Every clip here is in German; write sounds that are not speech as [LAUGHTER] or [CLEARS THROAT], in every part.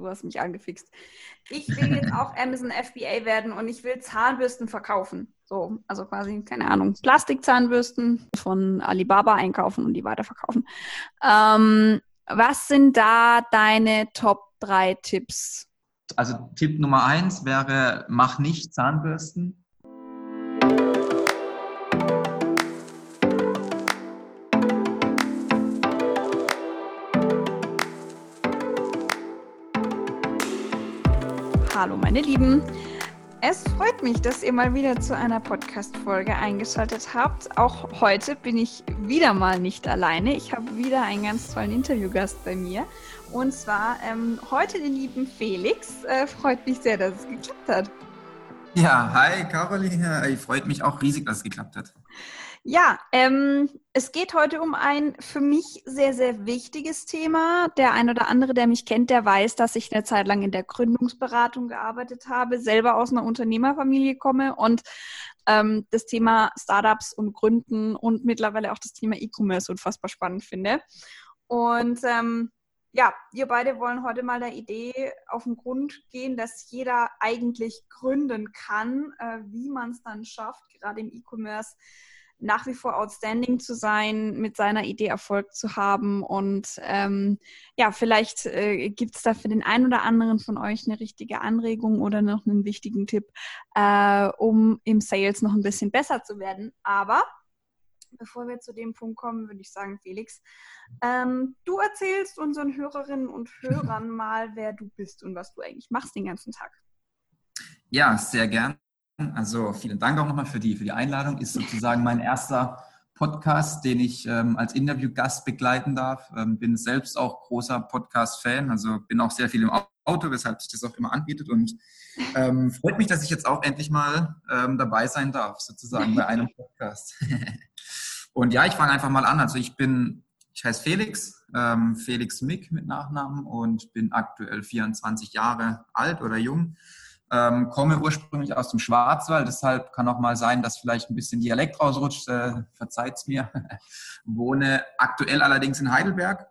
du hast mich angefixt. Ich will jetzt [LAUGHS] auch Amazon FBA werden und ich will Zahnbürsten verkaufen. So, also quasi, keine Ahnung, Plastikzahnbürsten von Alibaba einkaufen und die weiterverkaufen. Ähm, was sind da deine Top 3 Tipps? Also Tipp Nummer eins wäre, mach nicht Zahnbürsten. Hallo meine Lieben. Es freut mich, dass ihr mal wieder zu einer Podcast-Folge eingeschaltet habt. Auch heute bin ich wieder mal nicht alleine. Ich habe wieder einen ganz tollen Interviewgast bei mir. Und zwar ähm, heute den lieben Felix. Äh, freut mich sehr, dass es geklappt hat. Ja, hi Caroline. Ich freut mich auch riesig, dass es geklappt hat. Ja, ähm, es geht heute um ein für mich sehr, sehr wichtiges Thema. Der ein oder andere, der mich kennt, der weiß, dass ich eine Zeit lang in der Gründungsberatung gearbeitet habe, selber aus einer Unternehmerfamilie komme und ähm, das Thema Startups und Gründen und mittlerweile auch das Thema E-Commerce unfassbar spannend finde. Und ähm, ja, wir beide wollen heute mal der Idee auf den Grund gehen, dass jeder eigentlich gründen kann, äh, wie man es dann schafft, gerade im E-Commerce nach wie vor outstanding zu sein, mit seiner Idee Erfolg zu haben. Und ähm, ja, vielleicht äh, gibt es da für den einen oder anderen von euch eine richtige Anregung oder noch einen wichtigen Tipp, äh, um im Sales noch ein bisschen besser zu werden. Aber bevor wir zu dem Punkt kommen, würde ich sagen, Felix, ähm, du erzählst unseren Hörerinnen und Hörern [LAUGHS] mal, wer du bist und was du eigentlich machst den ganzen Tag. Ja, sehr gern. Also vielen Dank auch nochmal für die, für die Einladung. Ist sozusagen mein erster Podcast, den ich ähm, als Interviewgast begleiten darf. Ähm, bin selbst auch großer Podcast-Fan, also bin auch sehr viel im Auto, weshalb sich das auch immer anbietet und ähm, freut mich, dass ich jetzt auch endlich mal ähm, dabei sein darf, sozusagen bei einem Podcast. [LAUGHS] und ja, ich fange einfach mal an. Also ich bin, ich heiße Felix, ähm, Felix Mick mit Nachnamen und bin aktuell 24 Jahre alt oder jung ähm, komme ursprünglich aus dem Schwarzwald, deshalb kann auch mal sein, dass vielleicht ein bisschen Dialekt rausrutscht. Äh, verzeiht's mir. [LAUGHS] Wohne aktuell allerdings in Heidelberg,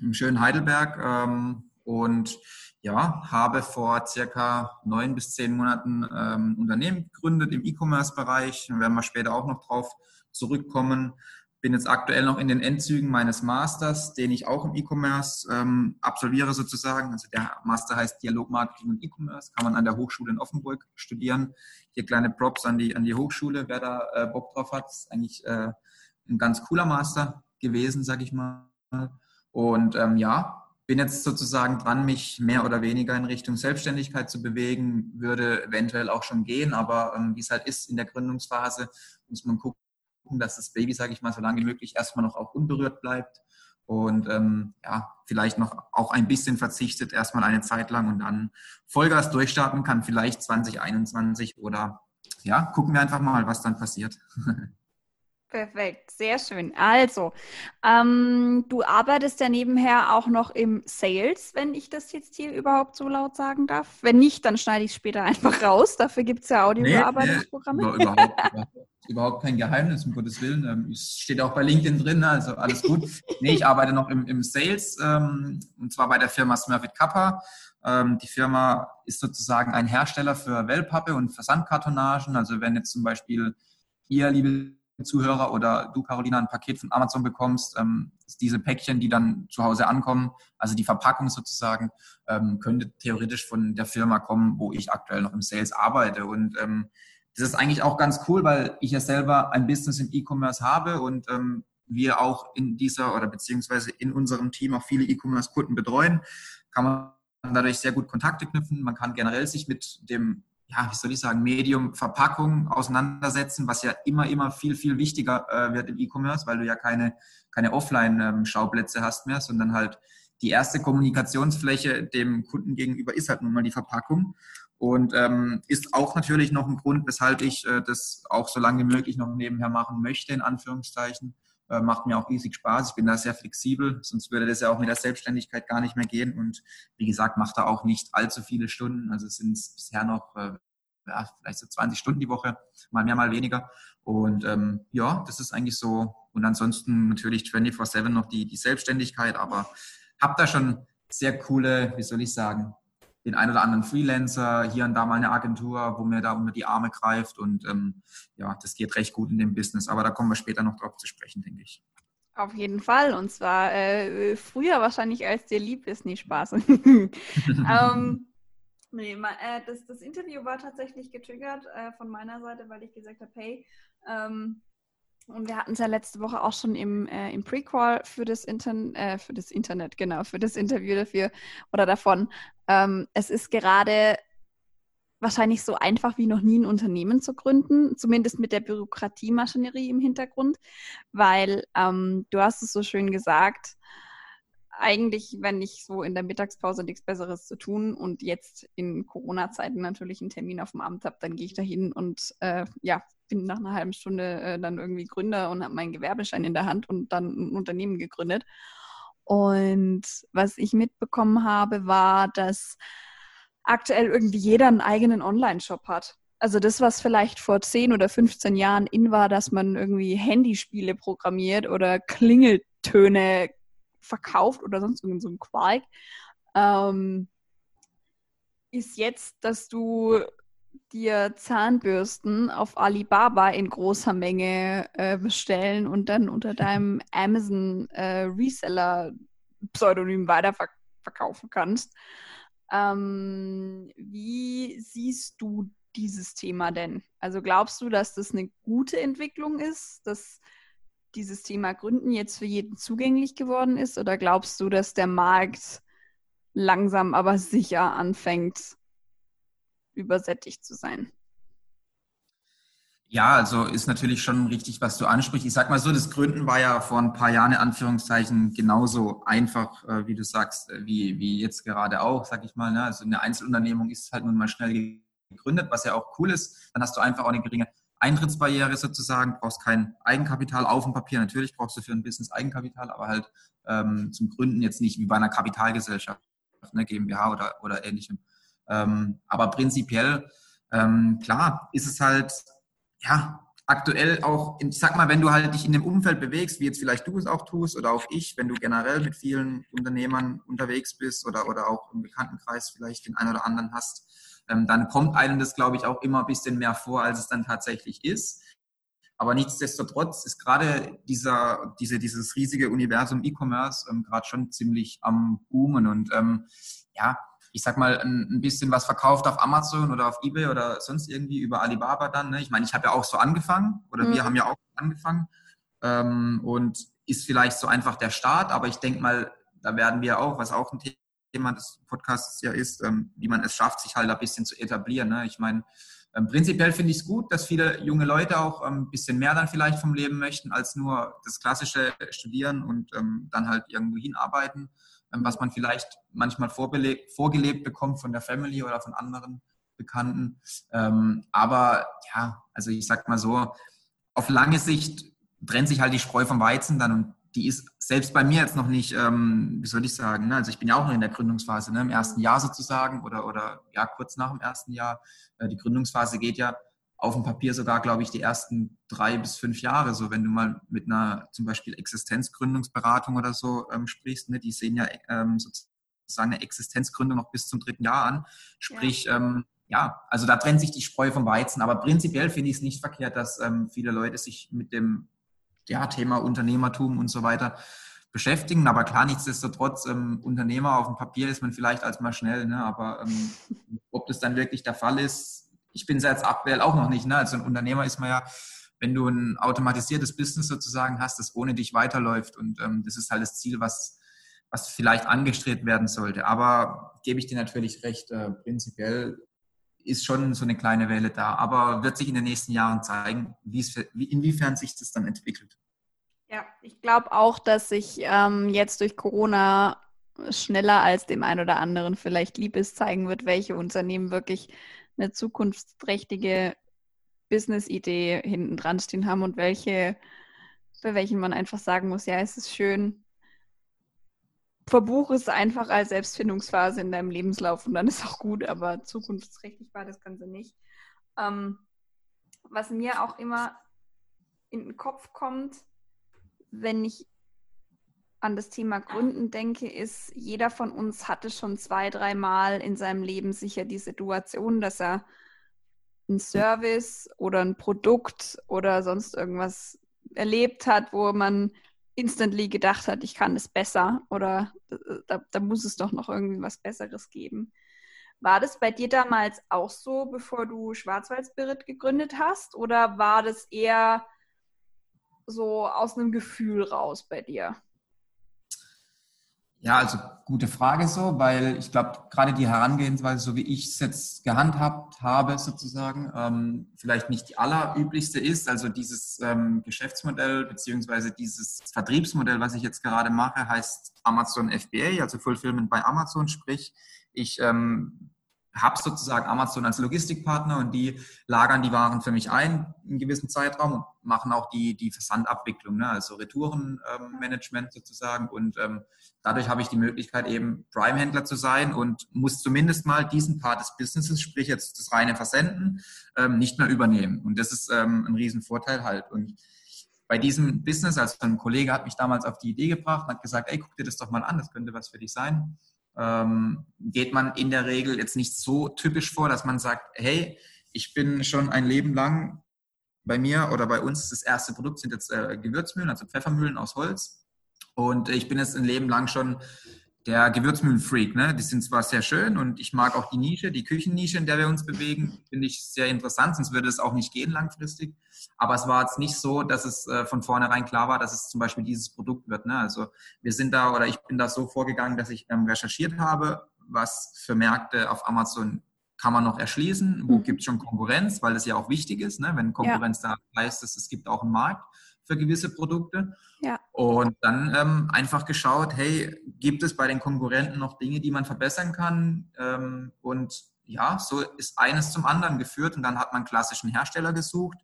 im schönen Heidelberg ähm, und ja, habe vor circa neun bis zehn Monaten ähm, Unternehmen gegründet im E-Commerce-Bereich. Da werden wir später auch noch drauf zurückkommen bin jetzt aktuell noch in den Endzügen meines Masters, den ich auch im E-Commerce ähm, absolviere sozusagen. Also der Master heißt Dialogmarketing und E-Commerce, kann man an der Hochschule in Offenburg studieren. Hier kleine Props an die, an die Hochschule, wer da äh, Bock drauf hat. ist eigentlich äh, ein ganz cooler Master gewesen, sag ich mal. Und ähm, ja, bin jetzt sozusagen dran, mich mehr oder weniger in Richtung Selbstständigkeit zu bewegen, würde eventuell auch schon gehen, aber ähm, wie es halt ist in der Gründungsphase, muss man gucken, gucken, dass das Baby, sage ich mal, so lange wie möglich erstmal noch auch unberührt bleibt und ähm, ja, vielleicht noch auch ein bisschen verzichtet, erstmal eine Zeit lang und dann Vollgas durchstarten kann, vielleicht 2021 oder ja, gucken wir einfach mal, was dann passiert. [LAUGHS] Perfekt, sehr schön. Also, ähm, du arbeitest ja nebenher auch noch im Sales, wenn ich das jetzt hier überhaupt so laut sagen darf. Wenn nicht, dann schneide ich es später [LAUGHS] einfach raus. Dafür gibt es ja Audiobearbeitungsprogramme. Nee, nee, überhaupt, überhaupt kein Geheimnis, um Gottes Willen. Ähm, es steht auch bei LinkedIn drin, ne, also alles gut. [LAUGHS] nee, ich arbeite noch im, im Sales ähm, und zwar bei der Firma Smurfit Kappa. Ähm, die Firma ist sozusagen ein Hersteller für Wellpappe und Versandkartonagen. Also wenn jetzt zum Beispiel ihr, liebe Zuhörer oder du, Carolina, ein Paket von Amazon bekommst, ähm, diese Päckchen, die dann zu Hause ankommen, also die Verpackung sozusagen, ähm, könnte theoretisch von der Firma kommen, wo ich aktuell noch im Sales arbeite. Und ähm, das ist eigentlich auch ganz cool, weil ich ja selber ein Business im E-Commerce habe und ähm, wir auch in dieser oder beziehungsweise in unserem Team auch viele E-Commerce-Kunden betreuen, kann man dadurch sehr gut Kontakte knüpfen. Man kann generell sich mit dem ja, wie soll ich sagen, Medium Verpackung auseinandersetzen, was ja immer, immer viel, viel wichtiger äh, wird im E-Commerce, weil du ja keine, keine Offline-Schauplätze hast mehr, sondern halt die erste Kommunikationsfläche dem Kunden gegenüber ist halt nun mal die Verpackung. Und ähm, ist auch natürlich noch ein Grund, weshalb ich äh, das auch so lange wie möglich noch nebenher machen möchte, in Anführungszeichen. Äh, macht mir auch riesig Spaß. Ich bin da sehr flexibel, sonst würde das ja auch mit der Selbstständigkeit gar nicht mehr gehen. Und wie gesagt, macht da auch nicht allzu viele Stunden. Also sind es bisher noch äh, ja, vielleicht so 20 Stunden die Woche, mal mehr, mal weniger. Und ähm, ja, das ist eigentlich so. Und ansonsten natürlich 24-7 noch die, die Selbstständigkeit, aber habe da schon sehr coole, wie soll ich sagen, den ein oder anderen Freelancer, hier und da mal eine Agentur, wo mir da unter die Arme greift. Und ähm, ja, das geht recht gut in dem Business. Aber da kommen wir später noch drauf zu sprechen, denke ich. Auf jeden Fall. Und zwar äh, früher wahrscheinlich, als dir lieb ist. Nie Spaß. [LAUGHS] ähm, nee, äh, das, das, Interview war tatsächlich getriggert äh, von meiner Seite, weil ich gesagt habe, hey, ähm, und wir hatten es ja letzte Woche auch schon im, äh, im Prequel für das, Intern äh, für das Internet, genau, für das Interview dafür oder davon. Ähm, es ist gerade wahrscheinlich so einfach wie noch nie ein Unternehmen zu gründen, zumindest mit der Bürokratiemaschinerie im Hintergrund, weil ähm, du hast es so schön gesagt, eigentlich, wenn ich so in der Mittagspause nichts Besseres zu tun und jetzt in Corona-Zeiten natürlich einen Termin auf dem Amt habe, dann gehe ich da hin und äh, ja, bin nach einer halben Stunde äh, dann irgendwie Gründer und habe meinen Gewerbeschein in der Hand und dann ein Unternehmen gegründet. Und was ich mitbekommen habe, war, dass aktuell irgendwie jeder einen eigenen Online-Shop hat. Also das, was vielleicht vor 10 oder 15 Jahren in war, dass man irgendwie Handyspiele programmiert oder Klingeltöne verkauft oder sonst irgend so ein Quark, ähm, ist jetzt, dass du dir Zahnbürsten auf Alibaba in großer Menge äh, bestellen und dann unter deinem Amazon äh, Reseller Pseudonym weiterverkaufen kannst. Ähm, wie siehst du dieses Thema denn? Also glaubst du, dass das eine gute Entwicklung ist, dass dieses Thema Gründen jetzt für jeden zugänglich geworden ist? Oder glaubst du, dass der Markt langsam aber sicher anfängt, übersättigt zu sein. Ja, also ist natürlich schon richtig, was du ansprichst. Ich sag mal so, das Gründen war ja vor ein paar Jahren in Anführungszeichen genauso einfach, äh, wie du sagst, äh, wie, wie jetzt gerade auch, sag ich mal. Ne? Also eine Einzelunternehmung ist halt nun mal schnell gegründet, was ja auch cool ist. Dann hast du einfach auch eine geringe Eintrittsbarriere sozusagen, brauchst kein Eigenkapital auf dem Papier. Natürlich brauchst du für ein Business Eigenkapital, aber halt ähm, zum Gründen jetzt nicht wie bei einer Kapitalgesellschaft, eine GmbH oder, oder ähnlichem. Ähm, aber prinzipiell, ähm, klar, ist es halt, ja, aktuell auch, ich sag mal, wenn du halt dich in dem Umfeld bewegst, wie jetzt vielleicht du es auch tust oder auch ich, wenn du generell mit vielen Unternehmern unterwegs bist oder, oder auch im Bekanntenkreis vielleicht den einen oder anderen hast, ähm, dann kommt einem das, glaube ich, auch immer ein bisschen mehr vor, als es dann tatsächlich ist. Aber nichtsdestotrotz ist gerade dieser, diese, dieses riesige Universum E-Commerce ähm, gerade schon ziemlich am Boomen und ähm, ja, ich sag mal, ein, bisschen was verkauft auf Amazon oder auf Ebay oder sonst irgendwie über Alibaba dann. Ne? Ich meine, ich habe ja auch so angefangen oder mhm. wir haben ja auch angefangen ähm, und ist vielleicht so einfach der Start, aber ich denke mal, da werden wir auch, was auch ein Thema des Podcasts ja ist, ähm, wie man es schafft, sich halt ein bisschen zu etablieren. Ne? Ich meine, ähm, prinzipiell finde ich es gut, dass viele junge Leute auch ähm, ein bisschen mehr dann vielleicht vom Leben möchten, als nur das klassische Studieren und ähm, dann halt irgendwo hinarbeiten. Ähm, was man vielleicht manchmal vorgelebt bekommt von der Family oder von anderen Bekannten. Ähm, aber ja, also ich sag mal so, auf lange Sicht trennt sich halt die Spreu vom Weizen dann und die ist selbst bei mir jetzt noch nicht, ähm, wie soll ich sagen, ne? also ich bin ja auch noch in der Gründungsphase, ne? im ersten Jahr sozusagen oder, oder ja, kurz nach dem ersten Jahr. Äh, die Gründungsphase geht ja auf dem Papier sogar, glaube ich, die ersten drei bis fünf Jahre. So, wenn du mal mit einer zum Beispiel Existenzgründungsberatung oder so ähm, sprichst, ne, die sehen ja ähm, sozusagen eine Existenzgründung noch bis zum dritten Jahr an. Sprich, ja. Ähm, ja, also da trennt sich die Spreu vom Weizen. Aber prinzipiell finde ich es nicht verkehrt, dass ähm, viele Leute sich mit dem ja, Thema Unternehmertum und so weiter beschäftigen. Aber klar, nichtsdestotrotz, ähm, Unternehmer auf dem Papier ist man vielleicht als mal schnell, ne? aber ähm, ob das dann wirklich der Fall ist, ich bin es jetzt aktuell auch noch nicht. Ne? Als ein Unternehmer ist man ja, wenn du ein automatisiertes Business sozusagen hast, das ohne dich weiterläuft. Und ähm, das ist halt das Ziel, was, was vielleicht angestrebt werden sollte. Aber gebe ich dir natürlich recht, äh, prinzipiell ist schon so eine kleine Welle da. Aber wird sich in den nächsten Jahren zeigen, wie, inwiefern sich das dann entwickelt. Ja, ich glaube auch, dass sich ähm, jetzt durch Corona schneller als dem einen oder anderen vielleicht lieb ist, zeigen wird, welche Unternehmen wirklich eine zukunftsträchtige Business-Idee hinten dran stehen haben und welche, bei welchen man einfach sagen muss, ja, es ist schön. Verbuch es einfach als Selbstfindungsphase in deinem Lebenslauf und dann ist auch gut, aber zukunftsträchtig war das Ganze nicht. Ähm, was mir auch immer in den Kopf kommt, wenn ich an das Thema Gründen denke, ist, jeder von uns hatte schon zwei, dreimal in seinem Leben sicher die Situation, dass er einen Service oder ein Produkt oder sonst irgendwas erlebt hat, wo man instantly gedacht hat, ich kann es besser oder da, da muss es doch noch irgendwie was Besseres geben. War das bei dir damals auch so, bevor du Schwarzwald Spirit gegründet hast? Oder war das eher so aus einem Gefühl raus bei dir? Ja, also gute Frage so, weil ich glaube, gerade die Herangehensweise, so wie ich es jetzt gehandhabt habe, sozusagen, ähm, vielleicht nicht die allerüblichste ist. Also dieses ähm, Geschäftsmodell beziehungsweise dieses Vertriebsmodell, was ich jetzt gerade mache, heißt Amazon FBA, also Fulfillment bei Amazon, sprich, ich ähm, habe sozusagen Amazon als Logistikpartner und die lagern die Waren für mich ein in gewissen Zeitraum und machen auch die, die Versandabwicklung, ne? also Retourenmanagement ähm, sozusagen. Und ähm, dadurch habe ich die Möglichkeit, eben Prime-Händler zu sein und muss zumindest mal diesen Part des Businesses, sprich jetzt das reine Versenden, ähm, nicht mehr übernehmen. Und das ist ähm, ein Riesenvorteil halt. Und bei diesem Business, also ein Kollege hat mich damals auf die Idee gebracht und hat gesagt, ey, guck dir das doch mal an, das könnte was für dich sein ähm, geht man in der Regel jetzt nicht so typisch vor, dass man sagt, hey, ich bin schon ein Leben lang bei mir oder bei uns das erste Produkt sind jetzt äh, Gewürzmühlen, also Pfeffermühlen aus Holz. Und ich bin jetzt ein Leben lang schon der Gewürzmühlenfreak. Ne? Die sind zwar sehr schön und ich mag auch die Nische, die Küchennische, in der wir uns bewegen, finde ich sehr interessant, sonst würde es auch nicht gehen langfristig. Aber es war jetzt nicht so, dass es äh, von vornherein klar war, dass es zum Beispiel dieses Produkt wird. Ne? Also wir sind da oder ich bin da so vorgegangen, dass ich ähm, recherchiert habe, was für Märkte auf Amazon kann man noch erschließen, wo mhm. gibt es schon Konkurrenz, weil das ja auch wichtig ist. Ne? Wenn Konkurrenz ja. da heißt, es, es gibt auch einen Markt für gewisse Produkte. Ja. Und dann ähm, einfach geschaut, hey, gibt es bei den Konkurrenten noch Dinge, die man verbessern kann? Ähm, und ja, so ist eines zum anderen geführt und dann hat man klassischen Hersteller gesucht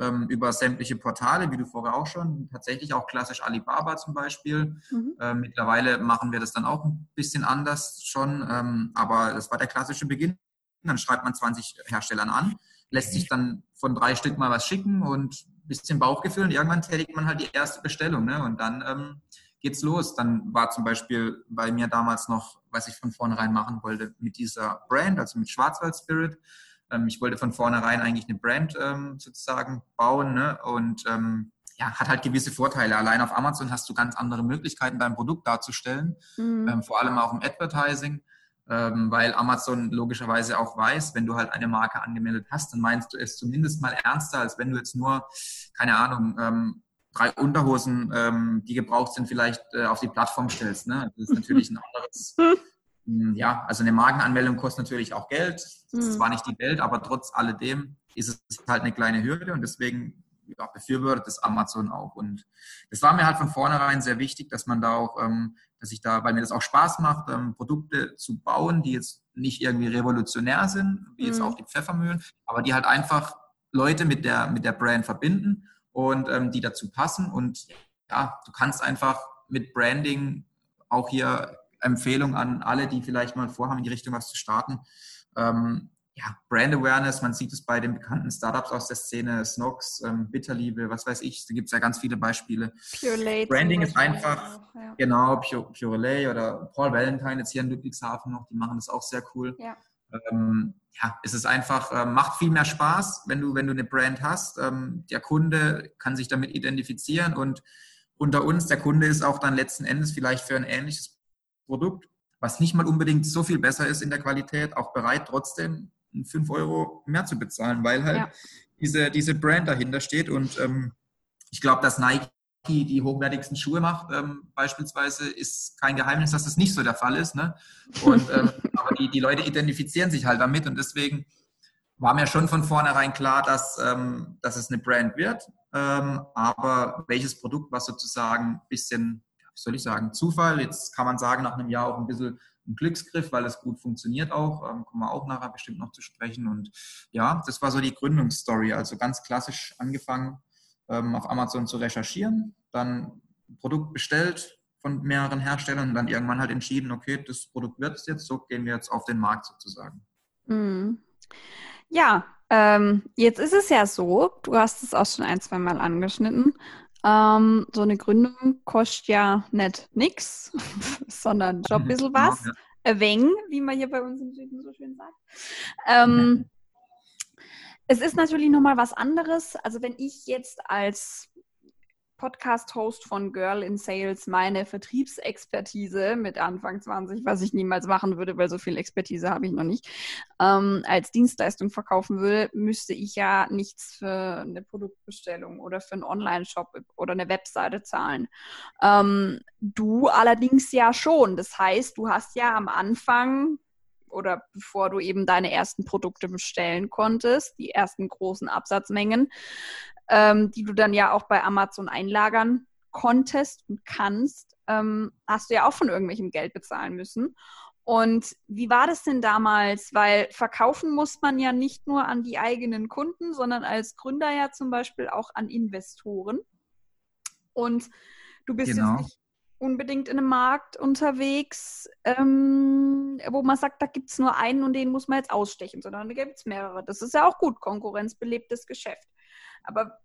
ähm, über sämtliche Portale, wie du vorher auch schon, tatsächlich auch klassisch Alibaba zum Beispiel. Mhm. Äh, mittlerweile machen wir das dann auch ein bisschen anders schon, ähm, aber das war der klassische Beginn. Dann schreibt man 20 Herstellern an, lässt sich dann von drei Stück mal was schicken und bisschen Bauchgefühl und irgendwann tätigt man halt die erste Bestellung. Ne? Und dann ähm, geht's los. Dann war zum Beispiel bei mir damals noch, was ich von vornherein machen wollte, mit dieser Brand, also mit Schwarzwald Spirit. Ähm, ich wollte von vornherein eigentlich eine Brand ähm, sozusagen bauen ne? und ähm, ja, hat halt gewisse Vorteile. Allein auf Amazon hast du ganz andere Möglichkeiten, dein Produkt darzustellen, mhm. ähm, vor allem auch im Advertising ähm, weil Amazon logischerweise auch weiß, wenn du halt eine Marke angemeldet hast, dann meinst du es zumindest mal ernster, als wenn du jetzt nur, keine Ahnung, ähm, drei Unterhosen, ähm, die gebraucht sind, vielleicht äh, auf die Plattform stellst. Ne? Das ist natürlich ein anderes. [LAUGHS] Hm, ja, also eine Markenanmeldung kostet natürlich auch Geld. Das ist hm. zwar nicht die Welt, aber trotz alledem ist es halt eine kleine Hürde und deswegen ja, befürwortet das Amazon auch. Und das war mir halt von vornherein sehr wichtig, dass man da auch, ähm, dass ich da, weil mir das auch Spaß macht, ähm, Produkte zu bauen, die jetzt nicht irgendwie revolutionär sind, wie jetzt mhm. auch die Pfeffermühlen, aber die halt einfach Leute mit der, mit der Brand verbinden und ähm, die dazu passen. Und ja, du kannst einfach mit Branding auch hier Empfehlung an alle, die vielleicht mal vorhaben, in die Richtung was zu starten. Ähm, ja, Brand Awareness, man sieht es bei den bekannten Startups aus der Szene, Snox, ähm, Bitterliebe, was weiß ich, da gibt es ja ganz viele Beispiele. Purelay Branding ist einfach, auch, ja. genau, Pure, Purelay oder Paul Valentine jetzt hier in Ludwigshafen noch, die machen das auch sehr cool. Ja, ähm, ja es ist einfach, äh, macht viel mehr Spaß, wenn du, wenn du eine Brand hast. Ähm, der Kunde kann sich damit identifizieren und unter uns, der Kunde ist auch dann letzten Endes vielleicht für ein ähnliches Produkt was nicht mal unbedingt so viel besser ist in der Qualität, auch bereit trotzdem 5 Euro mehr zu bezahlen, weil halt ja. diese, diese Brand dahinter steht. Und ähm, ich glaube, dass Nike die hochwertigsten Schuhe macht, ähm, beispielsweise, ist kein Geheimnis, dass das nicht so der Fall ist. Ne? Und, ähm, [LAUGHS] aber die, die Leute identifizieren sich halt damit und deswegen war mir schon von vornherein klar, dass, ähm, dass es eine Brand wird. Ähm, aber welches Produkt, was sozusagen ein bisschen, wie soll ich sagen, Zufall, jetzt kann man sagen, nach einem Jahr auch ein bisschen ein Glücksgriff, weil es gut funktioniert auch. Ähm, kommen wir auch nachher bestimmt noch zu sprechen. Und ja, das war so die Gründungsstory. Also ganz klassisch angefangen, ähm, auf Amazon zu recherchieren, dann ein Produkt bestellt von mehreren Herstellern und dann irgendwann halt entschieden, okay, das Produkt wird es jetzt, so gehen wir jetzt auf den Markt sozusagen. Mhm. Ja, ähm, jetzt ist es ja so, du hast es auch schon ein, zwei Mal angeschnitten. Ähm, so eine Gründung kostet ja nicht nix, [LAUGHS] sondern schon ein bisschen genau, was. Ja. Ein wenig, wie man hier bei uns im Süden so schön sagt. Ähm, es ist natürlich nochmal was anderes. Also wenn ich jetzt als Podcast-Host von Girl in Sales meine Vertriebsexpertise mit Anfang 20, was ich niemals machen würde, weil so viel Expertise habe ich noch nicht, ähm, als Dienstleistung verkaufen würde, müsste ich ja nichts für eine Produktbestellung oder für einen Online-Shop oder eine Webseite zahlen. Ähm, du allerdings ja schon. Das heißt, du hast ja am Anfang oder bevor du eben deine ersten Produkte bestellen konntest, die ersten großen Absatzmengen, ähm, die du dann ja auch bei Amazon einlagern konntest und kannst, ähm, hast du ja auch von irgendwelchem Geld bezahlen müssen. Und wie war das denn damals? Weil verkaufen muss man ja nicht nur an die eigenen Kunden, sondern als Gründer ja zum Beispiel auch an Investoren. Und du bist genau. jetzt nicht unbedingt in einem Markt unterwegs, ähm, wo man sagt, da gibt es nur einen und den muss man jetzt ausstechen, sondern da gibt es mehrere. Das ist ja auch gut, konkurrenzbelebtes Geschäft. Aber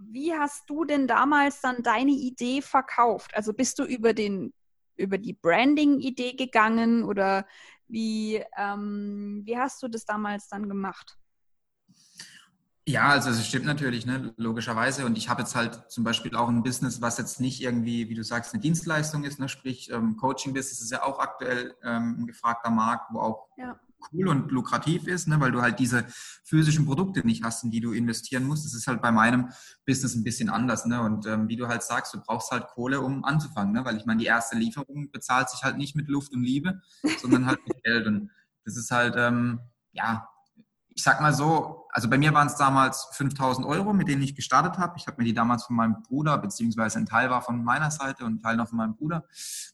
wie hast du denn damals dann deine Idee verkauft? Also bist du über den über die Branding-Idee gegangen oder wie, ähm, wie hast du das damals dann gemacht? Ja, also es stimmt natürlich, ne, logischerweise. Und ich habe jetzt halt zum Beispiel auch ein Business, was jetzt nicht irgendwie, wie du sagst, eine Dienstleistung ist, ne? sprich ähm, Coaching-Business ist ja auch aktuell ähm, ein gefragter Markt, wo auch ja cool und lukrativ ist, ne, weil du halt diese physischen Produkte nicht hast, in die du investieren musst. Das ist halt bei meinem Business ein bisschen anders. Ne? Und ähm, wie du halt sagst, du brauchst halt Kohle, um anzufangen. Ne? Weil ich meine, die erste Lieferung bezahlt sich halt nicht mit Luft und Liebe, sondern halt mit Geld. Und das ist halt, ähm, ja, ich sag mal so, also bei mir waren es damals 5000 Euro, mit denen ich gestartet habe. Ich habe mir die damals von meinem Bruder, beziehungsweise ein Teil war von meiner Seite und ein Teil noch von meinem Bruder.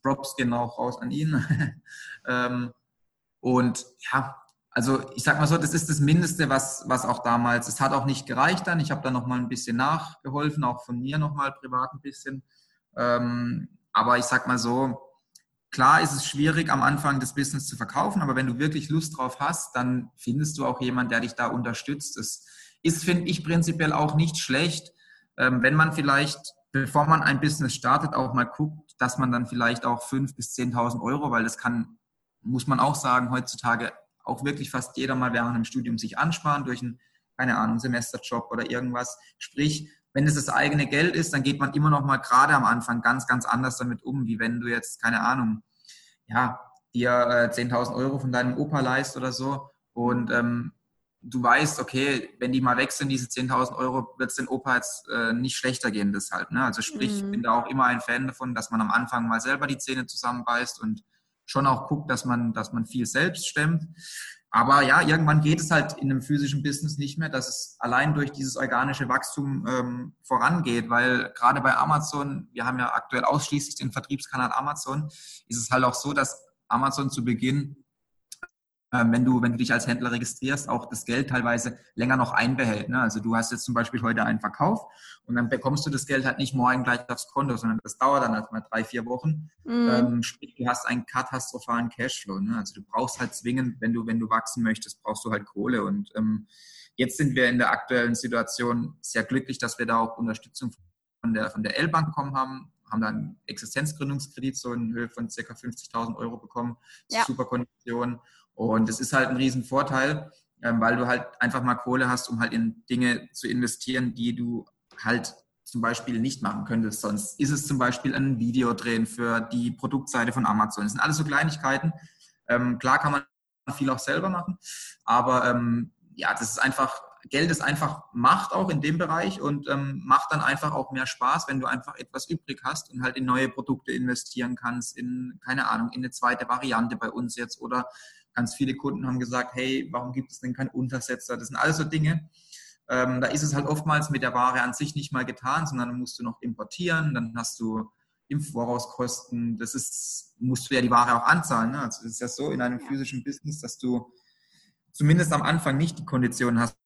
Props gehen auch raus an ihn. [LAUGHS] ähm, und ja, also ich sag mal so, das ist das Mindeste, was, was auch damals, es hat auch nicht gereicht dann. Ich habe da nochmal ein bisschen nachgeholfen, auch von mir nochmal privat ein bisschen. Ähm, aber ich sag mal so, klar ist es schwierig, am Anfang das Business zu verkaufen, aber wenn du wirklich Lust drauf hast, dann findest du auch jemanden, der dich da unterstützt. Es ist, finde ich, prinzipiell auch nicht schlecht, ähm, wenn man vielleicht, bevor man ein Business startet, auch mal guckt, dass man dann vielleicht auch 5.000 bis 10.000 Euro, weil das kann muss man auch sagen, heutzutage auch wirklich fast jeder mal während einem Studium sich ansparen durch einen, keine Ahnung, Semesterjob oder irgendwas. Sprich, wenn es das eigene Geld ist, dann geht man immer noch mal gerade am Anfang ganz, ganz anders damit um, wie wenn du jetzt, keine Ahnung, ja, dir äh, 10.000 Euro von deinem Opa leist oder so und ähm, du weißt, okay, wenn die mal weg sind, diese 10.000 Euro, wird es den Opa jetzt äh, nicht schlechter gehen, deshalb. Ne? Also sprich, mhm. ich bin da auch immer ein Fan davon, dass man am Anfang mal selber die Zähne zusammenbeißt und schon auch guckt, dass man, dass man viel selbst stemmt. Aber ja, irgendwann geht es halt in einem physischen Business nicht mehr, dass es allein durch dieses organische Wachstum ähm, vorangeht, weil gerade bei Amazon, wir haben ja aktuell ausschließlich den Vertriebskanal Amazon, ist es halt auch so, dass Amazon zu Beginn wenn du, wenn du dich als Händler registrierst, auch das Geld teilweise länger noch einbehält. Ne? Also du hast jetzt zum Beispiel heute einen Verkauf und dann bekommst du das Geld halt nicht morgen gleich aufs Konto, sondern das dauert dann halt mal drei, vier Wochen. Mhm. Ähm, sprich, du hast einen katastrophalen Cashflow. Ne? Also du brauchst halt zwingend, wenn du, wenn du wachsen möchtest, brauchst du halt Kohle. Und ähm, jetzt sind wir in der aktuellen Situation sehr glücklich, dass wir da auch Unterstützung von der, von der L-Bank bekommen haben, haben dann einen Existenzgründungskredit so in Höhe von ca. 50.000 Euro bekommen, ja. super Konditionen. Und es ist halt ein Riesenvorteil, ähm, weil du halt einfach mal Kohle hast, um halt in Dinge zu investieren, die du halt zum Beispiel nicht machen könntest. Sonst ist es zum Beispiel ein Video drehen für die Produktseite von Amazon. Das sind alles so Kleinigkeiten. Ähm, klar kann man viel auch selber machen, aber ähm, ja, das ist einfach, Geld ist einfach Macht auch in dem Bereich und ähm, macht dann einfach auch mehr Spaß, wenn du einfach etwas übrig hast und halt in neue Produkte investieren kannst, in, keine Ahnung, in eine zweite Variante bei uns jetzt oder Ganz viele Kunden haben gesagt, hey, warum gibt es denn keinen Untersetzer? Das sind alles so Dinge. Ähm, da ist es halt oftmals mit der Ware an sich nicht mal getan, sondern dann musst du noch importieren, dann hast du im Voraus Kosten. Das ist, musst du ja die Ware auch anzahlen. Ne? Also es ist ja so in einem physischen Business, dass du zumindest am Anfang nicht die Konditionen hast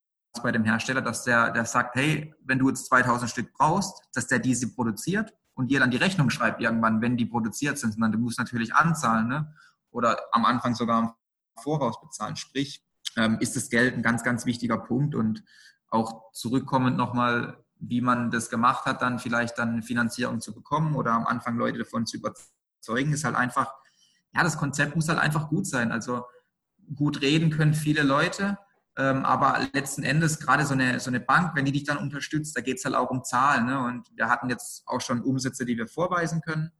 bei dem Hersteller, dass der, der sagt, hey, wenn du jetzt 2000 Stück brauchst, dass der diese produziert und dir dann die Rechnung schreibt irgendwann, wenn die produziert sind, sondern du musst natürlich anzahlen. Ne? Oder am Anfang sogar Voraus bezahlen. Sprich, ähm, ist das Geld ein ganz, ganz wichtiger Punkt und auch zurückkommend nochmal, wie man das gemacht hat, dann vielleicht dann Finanzierung zu bekommen oder am Anfang Leute davon zu überzeugen, ist halt einfach, ja, das Konzept muss halt einfach gut sein. Also gut reden können viele Leute, ähm, aber letzten Endes, gerade so eine, so eine Bank, wenn die dich dann unterstützt, da geht es halt auch um Zahlen. Ne? Und wir hatten jetzt auch schon Umsätze, die wir vorweisen können.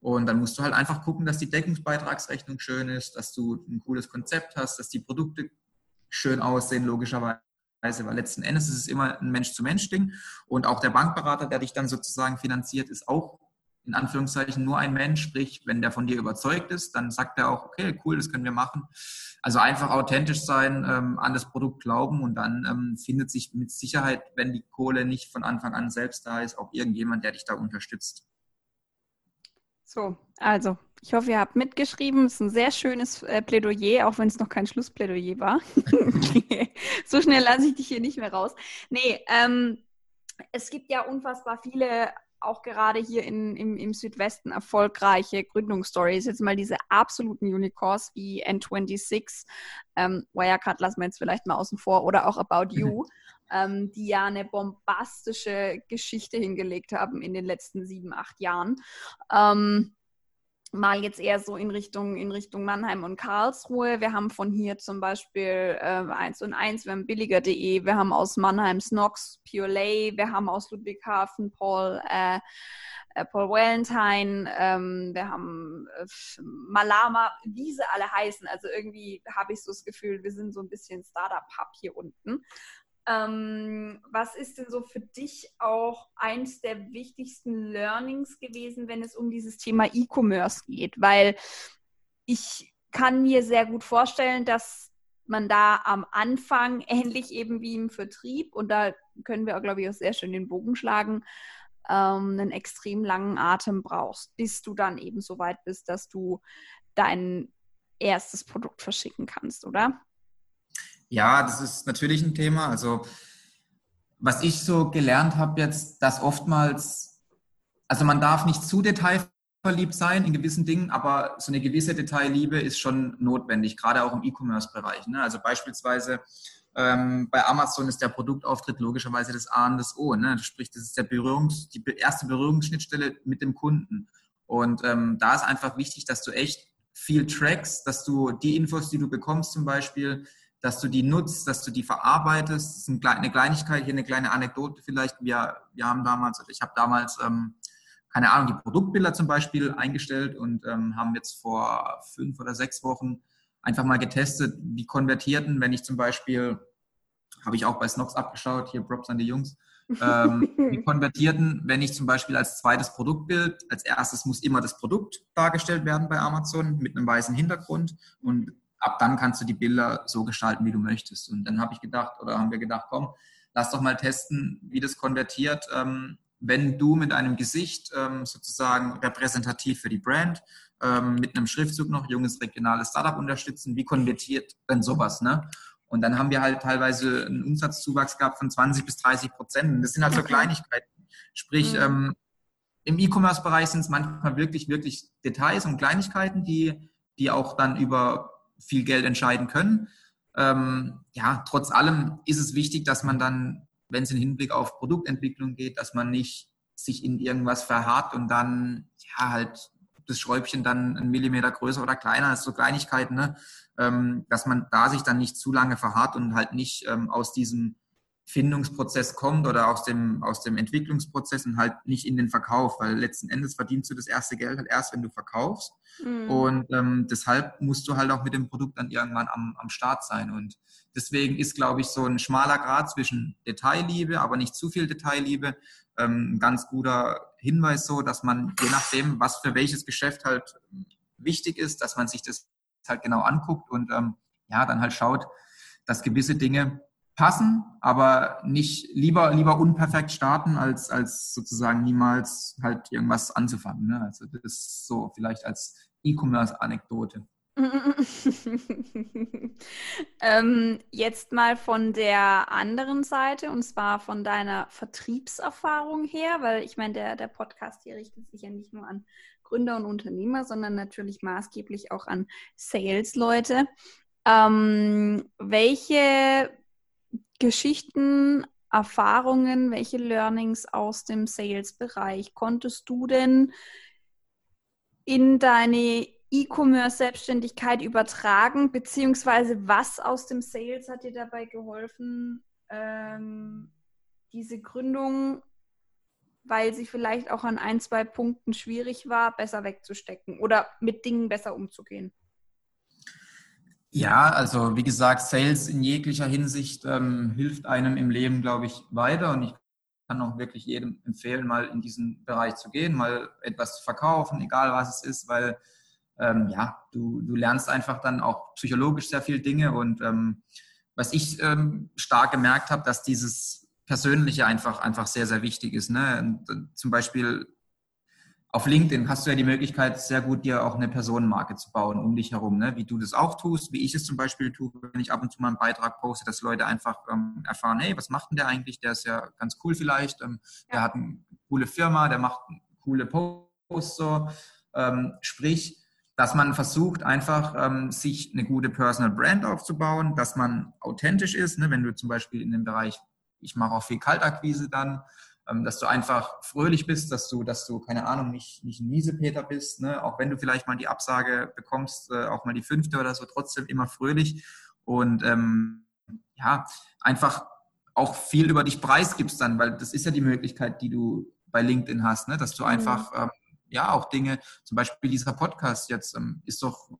Und dann musst du halt einfach gucken, dass die Deckungsbeitragsrechnung schön ist, dass du ein cooles Konzept hast, dass die Produkte schön aussehen, logischerweise. Weil letzten Endes ist es immer ein Mensch-zu-Mensch-Ding. Und auch der Bankberater, der dich dann sozusagen finanziert, ist auch in Anführungszeichen nur ein Mensch. Sprich, wenn der von dir überzeugt ist, dann sagt er auch, okay, cool, das können wir machen. Also einfach authentisch sein, ähm, an das Produkt glauben und dann ähm, findet sich mit Sicherheit, wenn die Kohle nicht von Anfang an selbst da ist, auch irgendjemand, der dich da unterstützt. So, also ich hoffe, ihr habt mitgeschrieben. Es ist ein sehr schönes äh, Plädoyer, auch wenn es noch kein Schlussplädoyer war. [LAUGHS] so schnell lasse ich dich hier nicht mehr raus. Nee, ähm, es gibt ja unfassbar viele, auch gerade hier in, im, im Südwesten, erfolgreiche Gründungsstories. Jetzt mal diese absoluten Unicorns wie N26, ähm, Wirecard lassen wir jetzt vielleicht mal außen vor, oder auch About You. [LAUGHS] ähm, die ja eine bombastische Geschichte hingelegt haben in den letzten sieben, acht Jahren. Ähm, mal jetzt eher so in Richtung, in Richtung Mannheim und Karlsruhe. Wir haben von hier zum Beispiel äh, 1 und 1, wir haben billiger.de, wir haben aus Mannheim Snox, Pure Lay, wir haben aus Ludwigshafen Paul, äh, äh, Paul Valentine, ähm, wir haben äh, Malama, wie sie alle heißen. Also irgendwie habe ich so das Gefühl, wir sind so ein bisschen Startup-Hub hier unten. Ähm, was ist denn so für dich auch eins der wichtigsten Learnings gewesen, wenn es um dieses Thema E-Commerce geht? Weil ich kann mir sehr gut vorstellen, dass man da am Anfang [LAUGHS] ähnlich eben wie im Vertrieb, und da können wir, glaube ich, auch sehr schön den Bogen schlagen, ähm, einen extrem langen Atem brauchst, bis du dann eben so weit bist, dass du dein erstes Produkt verschicken kannst, oder? Ja, das ist natürlich ein Thema. Also was ich so gelernt habe jetzt, dass oftmals, also man darf nicht zu detailverliebt sein in gewissen Dingen, aber so eine gewisse Detailliebe ist schon notwendig, gerade auch im E-Commerce-Bereich. Ne? Also beispielsweise ähm, bei Amazon ist der Produktauftritt logischerweise das A und das O. Ne? Sprich, das ist der Berührungs-, die erste Berührungsschnittstelle mit dem Kunden. Und ähm, da ist einfach wichtig, dass du echt viel trackst, dass du die Infos, die du bekommst zum Beispiel, dass du die nutzt, dass du die verarbeitest. Das ist eine Kleinigkeit, hier eine kleine Anekdote vielleicht. Wir, wir haben damals, ich habe damals, ähm, keine Ahnung, die Produktbilder zum Beispiel eingestellt und ähm, haben jetzt vor fünf oder sechs Wochen einfach mal getestet, wie konvertierten, wenn ich zum Beispiel, habe ich auch bei Snox abgeschaut, hier Props an die Jungs, ähm, [LAUGHS] wie konvertierten, wenn ich zum Beispiel als zweites Produktbild, als erstes muss immer das Produkt dargestellt werden bei Amazon mit einem weißen Hintergrund und ab dann kannst du die Bilder so gestalten, wie du möchtest. Und dann habe ich gedacht, oder haben wir gedacht, komm, lass doch mal testen, wie das konvertiert, ähm, wenn du mit einem Gesicht ähm, sozusagen repräsentativ für die Brand, ähm, mit einem Schriftzug noch junges regionales Startup unterstützen, wie konvertiert denn sowas? Ne? Und dann haben wir halt teilweise einen Umsatzzuwachs gehabt von 20 bis 30 Prozent. Das sind halt so Kleinigkeiten. Sprich, mhm. ähm, im E-Commerce-Bereich sind es manchmal wirklich, wirklich Details und Kleinigkeiten, die, die auch dann über viel Geld entscheiden können. Ähm, ja, trotz allem ist es wichtig, dass man dann, wenn es in Hinblick auf Produktentwicklung geht, dass man nicht sich in irgendwas verharrt und dann ja halt das Schräubchen dann einen Millimeter größer oder kleiner ist, so Kleinigkeiten, ne? ähm, dass man da sich dann nicht zu lange verharrt und halt nicht ähm, aus diesem Findungsprozess kommt oder aus dem, aus dem Entwicklungsprozess und halt nicht in den Verkauf, weil letzten Endes verdienst du das erste Geld halt erst, wenn du verkaufst. Mhm. Und ähm, deshalb musst du halt auch mit dem Produkt dann irgendwann am, am Start sein. Und deswegen ist, glaube ich, so ein schmaler Grad zwischen Detailliebe, aber nicht zu viel Detailliebe, ähm, ein ganz guter Hinweis so, dass man je nachdem, was für welches Geschäft halt wichtig ist, dass man sich das halt genau anguckt und ähm, ja, dann halt schaut, dass gewisse Dinge passen, aber nicht lieber, lieber unperfekt starten, als, als sozusagen niemals halt irgendwas anzufangen. Ne? Also das ist so vielleicht als E-Commerce-Anekdote. [LAUGHS] ähm, jetzt mal von der anderen Seite und zwar von deiner Vertriebserfahrung her, weil ich meine, der, der Podcast hier richtet sich ja nicht nur an Gründer und Unternehmer, sondern natürlich maßgeblich auch an Sales-Leute. Ähm, welche Geschichten Erfahrungen, welche Learnings aus dem Sales-Bereich konntest du denn in deine E-Commerce-Selbstständigkeit übertragen, beziehungsweise was aus dem Sales hat dir dabei geholfen, ähm, diese Gründung, weil sie vielleicht auch an ein, zwei Punkten schwierig war, besser wegzustecken oder mit Dingen besser umzugehen? Ja, also wie gesagt, Sales in jeglicher Hinsicht ähm, hilft einem im Leben, glaube ich, weiter. Und ich kann auch wirklich jedem empfehlen, mal in diesen Bereich zu gehen, mal etwas zu verkaufen, egal was es ist, weil ähm, ja, du, du lernst einfach dann auch psychologisch sehr viele Dinge. Und ähm, was ich ähm, stark gemerkt habe, dass dieses Persönliche einfach, einfach sehr, sehr wichtig ist. Ne? Und, zum Beispiel auf LinkedIn hast du ja die Möglichkeit, sehr gut dir auch eine Personenmarke zu bauen um dich herum, ne? wie du das auch tust, wie ich es zum Beispiel tue, wenn ich ab und zu mal einen Beitrag poste, dass Leute einfach ähm, erfahren, hey, was macht denn der eigentlich? Der ist ja ganz cool vielleicht, ähm, ja. der hat eine coole Firma, der macht coole Posts so. Ähm, sprich, dass man versucht, einfach ähm, sich eine gute Personal Brand aufzubauen, dass man authentisch ist, ne? wenn du zum Beispiel in dem Bereich, ich mache auch viel Kaltakquise dann, dass du einfach fröhlich bist, dass du, dass du, keine Ahnung, nicht, nicht ein Miesepeter bist, ne? auch wenn du vielleicht mal die Absage bekommst, äh, auch mal die fünfte oder so, trotzdem immer fröhlich und ähm, ja, einfach auch viel über dich preisgibst dann, weil das ist ja die Möglichkeit, die du bei LinkedIn hast, ne? dass du mhm. einfach ähm, ja auch Dinge, zum Beispiel dieser Podcast jetzt ähm, ist doch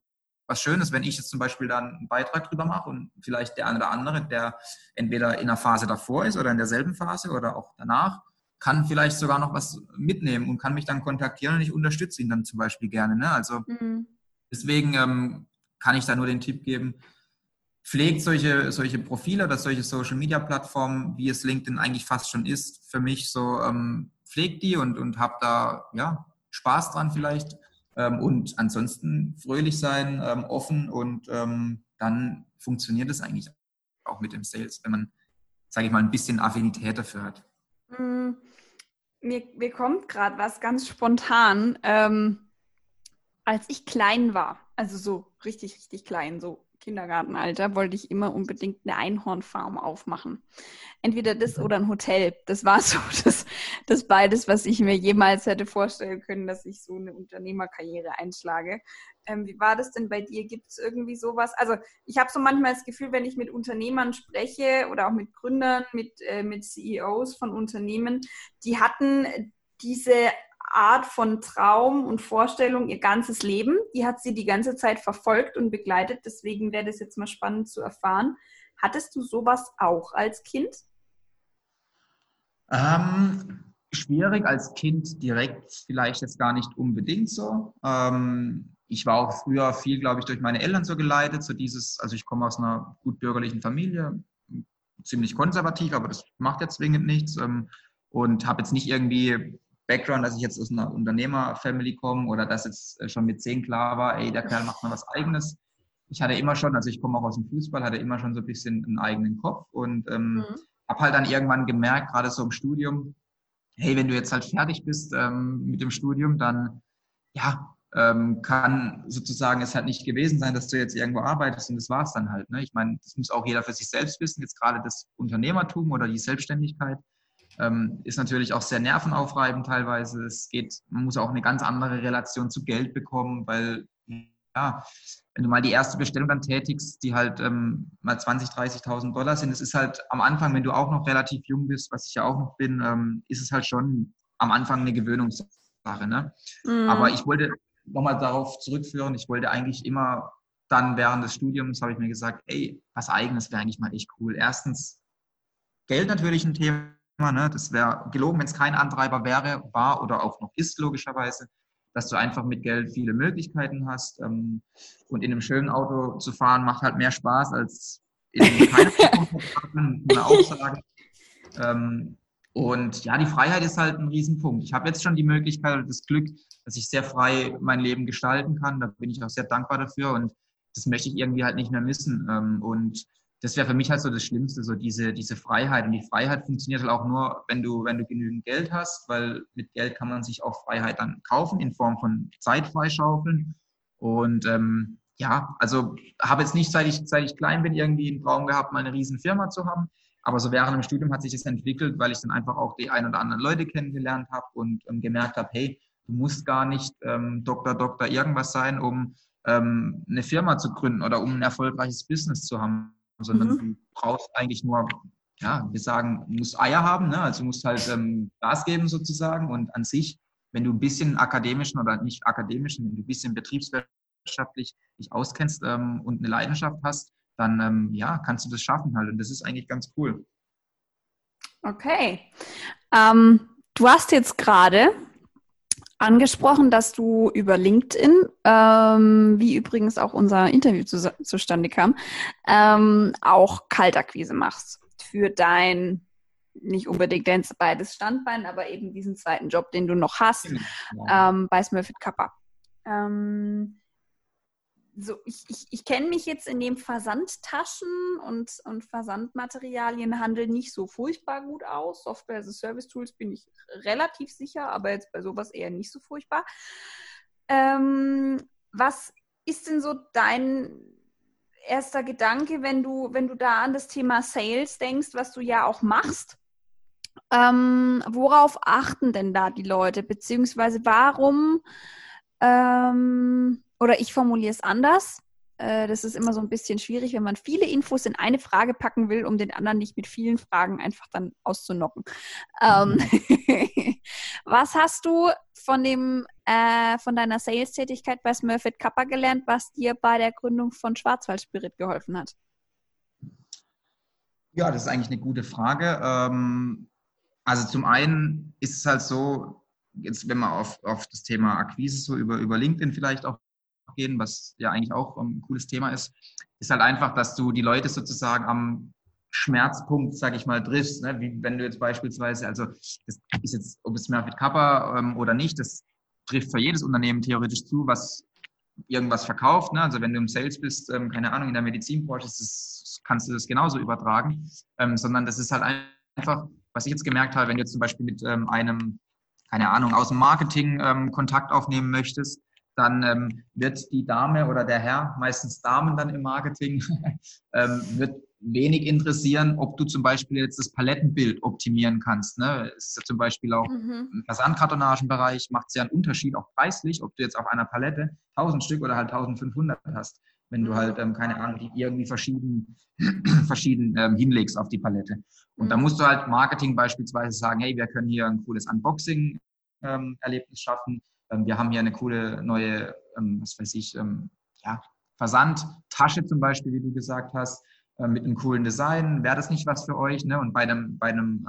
was Schönes, wenn ich jetzt zum Beispiel dann einen Beitrag drüber mache und vielleicht der eine oder andere, der entweder in der Phase davor ist oder in derselben Phase oder auch danach, kann vielleicht sogar noch was mitnehmen und kann mich dann kontaktieren und ich unterstütze ihn dann zum Beispiel gerne. Ne? Also mhm. deswegen ähm, kann ich da nur den Tipp geben, pflegt solche, solche Profile oder solche Social-Media-Plattformen, wie es LinkedIn eigentlich fast schon ist, für mich so, ähm, pflegt die und, und habt da ja, Spaß dran vielleicht. Ähm, und ansonsten fröhlich sein, ähm, offen und ähm, dann funktioniert es eigentlich auch mit dem Sales, wenn man, sage ich mal, ein bisschen Affinität dafür hat. Mhm mir, mir kommt gerade was ganz spontan. Ähm, als ich klein war, also so richtig, richtig klein, so Kindergartenalter, wollte ich immer unbedingt eine Einhornfarm aufmachen. Entweder das oder ein Hotel. Das war [LAUGHS] so das, das beides, was ich mir jemals hätte vorstellen können, dass ich so eine Unternehmerkarriere einschlage. Ähm, wie war das denn bei dir? Gibt es irgendwie sowas? Also ich habe so manchmal das Gefühl, wenn ich mit Unternehmern spreche oder auch mit Gründern, mit, äh, mit CEOs von Unternehmen, die hatten diese Art von Traum und Vorstellung ihr ganzes Leben. Die hat sie die ganze Zeit verfolgt und begleitet. Deswegen wäre das jetzt mal spannend zu erfahren. Hattest du sowas auch als Kind? Ähm, schwierig als Kind direkt vielleicht jetzt gar nicht unbedingt so. Ähm, ich war auch früher viel, glaube ich, durch meine Eltern so geleitet. So dieses, also ich komme aus einer gut bürgerlichen Familie, ziemlich konservativ, aber das macht jetzt zwingend nichts. Ähm, und habe jetzt nicht irgendwie Background, dass ich jetzt aus einer Unternehmerfamily komme oder dass jetzt äh, schon mit zehn klar war, ey, der Kerl macht mal was Eigenes. Ich hatte immer schon, also ich komme auch aus dem Fußball, hatte immer schon so ein bisschen einen eigenen Kopf und ähm, mhm. habe halt dann irgendwann gemerkt, gerade so im Studium, hey, wenn du jetzt halt fertig bist ähm, mit dem Studium, dann ja, ähm, kann sozusagen es halt nicht gewesen sein, dass du jetzt irgendwo arbeitest und das war es dann halt. Ne? Ich meine, das muss auch jeder für sich selbst wissen, jetzt gerade das Unternehmertum oder die Selbstständigkeit ähm, ist natürlich auch sehr nervenaufreibend teilweise. Es geht, man muss auch eine ganz andere Relation zu Geld bekommen, weil ja, wenn du mal die erste Bestellung dann tätigst, die halt ähm, mal 20.000, 30.000 Dollar sind, es ist halt am Anfang, wenn du auch noch relativ jung bist, was ich ja auch noch bin, ähm, ist es halt schon am Anfang eine Gewöhnungssache. Ne? Mhm. Aber ich wollte nochmal darauf zurückführen, ich wollte eigentlich immer dann während des Studiums, habe ich mir gesagt, ey, was eigenes wäre eigentlich mal echt cool. Erstens, Geld natürlich ein Thema, Ne? Das wäre gelogen, wenn es kein Antreiber wäre, war oder auch noch ist, logischerweise, dass du einfach mit Geld viele Möglichkeiten hast. Ähm, und in einem schönen Auto zu fahren macht halt mehr Spaß als in keinem man auch sagen. Ähm, und ja, die Freiheit ist halt ein Riesenpunkt. Ich habe jetzt schon die Möglichkeit und das Glück, dass ich sehr frei mein Leben gestalten kann. Da bin ich auch sehr dankbar dafür und das möchte ich irgendwie halt nicht mehr missen. Ähm, und das wäre für mich halt so das Schlimmste, so diese, diese Freiheit. Und die Freiheit funktioniert halt auch nur, wenn du, wenn du genügend Geld hast, weil mit Geld kann man sich auch Freiheit dann kaufen in Form von Zeit freischaufeln. Und ähm, ja, also habe jetzt nicht, seit ich, seit ich klein bin, irgendwie einen Traum gehabt, mal eine riesen Firma zu haben. Aber so während dem Studium hat sich das entwickelt, weil ich dann einfach auch die ein oder anderen Leute kennengelernt habe und ähm, gemerkt habe, hey, du musst gar nicht ähm, Doktor, Doktor irgendwas sein, um ähm, eine Firma zu gründen oder um ein erfolgreiches Business zu haben, sondern mhm. du brauchst eigentlich nur, ja, wir sagen, du musst Eier haben, ne? also du musst halt ähm, Gas geben sozusagen und an sich, wenn du ein bisschen akademischen oder nicht akademischen, wenn du ein bisschen betriebswirtschaftlich dich auskennst ähm, und eine Leidenschaft hast, dann ähm, ja, kannst du das schaffen halt und das ist eigentlich ganz cool. Okay. Ähm, du hast jetzt gerade angesprochen, dass du über LinkedIn, ähm, wie übrigens auch unser Interview zu, zustande kam, ähm, auch Kaltakquise machst für dein nicht unbedingt dein beides Standbein, aber eben diesen zweiten Job, den du noch hast, ja. Genau. ähm, bei Smurfit Kappa. Ähm, so, ich, ich, ich kenne mich jetzt in dem Versandtaschen und, und Versandmaterialienhandel nicht so furchtbar gut aus. Software as a Service Tools bin ich relativ sicher, aber jetzt bei sowas eher nicht so furchtbar. Ähm, was ist denn so dein erster Gedanke, wenn du, wenn du da an das Thema Sales denkst, was du ja auch machst? Ähm, worauf achten denn da die Leute? Beziehungsweise warum ähm, oder ich formuliere es anders. Äh, das ist immer so ein bisschen schwierig, wenn man viele Infos in eine Frage packen will, um den anderen nicht mit vielen Fragen einfach dann auszunocken. Ähm, mhm. [LAUGHS] was hast du von dem äh, von deiner Sales-Tätigkeit bei Smurfit Kappa gelernt, was dir bei der Gründung von Schwarzwald Spirit geholfen hat? Ja, das ist eigentlich eine gute Frage. Ähm, also zum einen ist es halt so, jetzt wenn man auf, auf das Thema Akquise so über, über LinkedIn vielleicht auch gehen, was ja eigentlich auch ein cooles Thema ist, ist halt einfach, dass du die Leute sozusagen am Schmerzpunkt, sage ich mal, triffst. Ne? Wie wenn du jetzt beispielsweise, also das ist jetzt, ob es Merfit Kappa ähm, oder nicht, das trifft für jedes Unternehmen theoretisch zu, was irgendwas verkauft. Ne? Also wenn du im Sales bist, ähm, keine Ahnung, in der Medizinbranche, das, kannst du das genauso übertragen, ähm, sondern das ist halt einfach, was ich jetzt gemerkt habe, wenn du jetzt zum Beispiel mit ähm, einem, keine Ahnung, aus dem Marketing ähm, Kontakt aufnehmen möchtest, dann ähm, wird die Dame oder der Herr, meistens Damen dann im Marketing, [LAUGHS] ähm, wird wenig interessieren, ob du zum Beispiel jetzt das Palettenbild optimieren kannst. Ne? Es ist ja zum Beispiel auch mhm. im Versandkartonagenbereich macht es ja einen Unterschied, auch preislich, ob du jetzt auf einer Palette 1000 Stück oder halt 1500 hast, wenn du mhm. halt, ähm, keine Ahnung, die irgendwie verschieden, [CLEARS THROAT] verschieden ähm, hinlegst auf die Palette. Und mhm. da musst du halt Marketing beispielsweise sagen, hey, wir können hier ein cooles Unboxing-Erlebnis ähm, schaffen wir haben hier eine coole neue, ähm, was weiß ich, ähm, ja, Versandtasche zum Beispiel, wie du gesagt hast, mit einem coolen Design. Wäre das nicht was für euch? Ne? Und bei einem, bei einem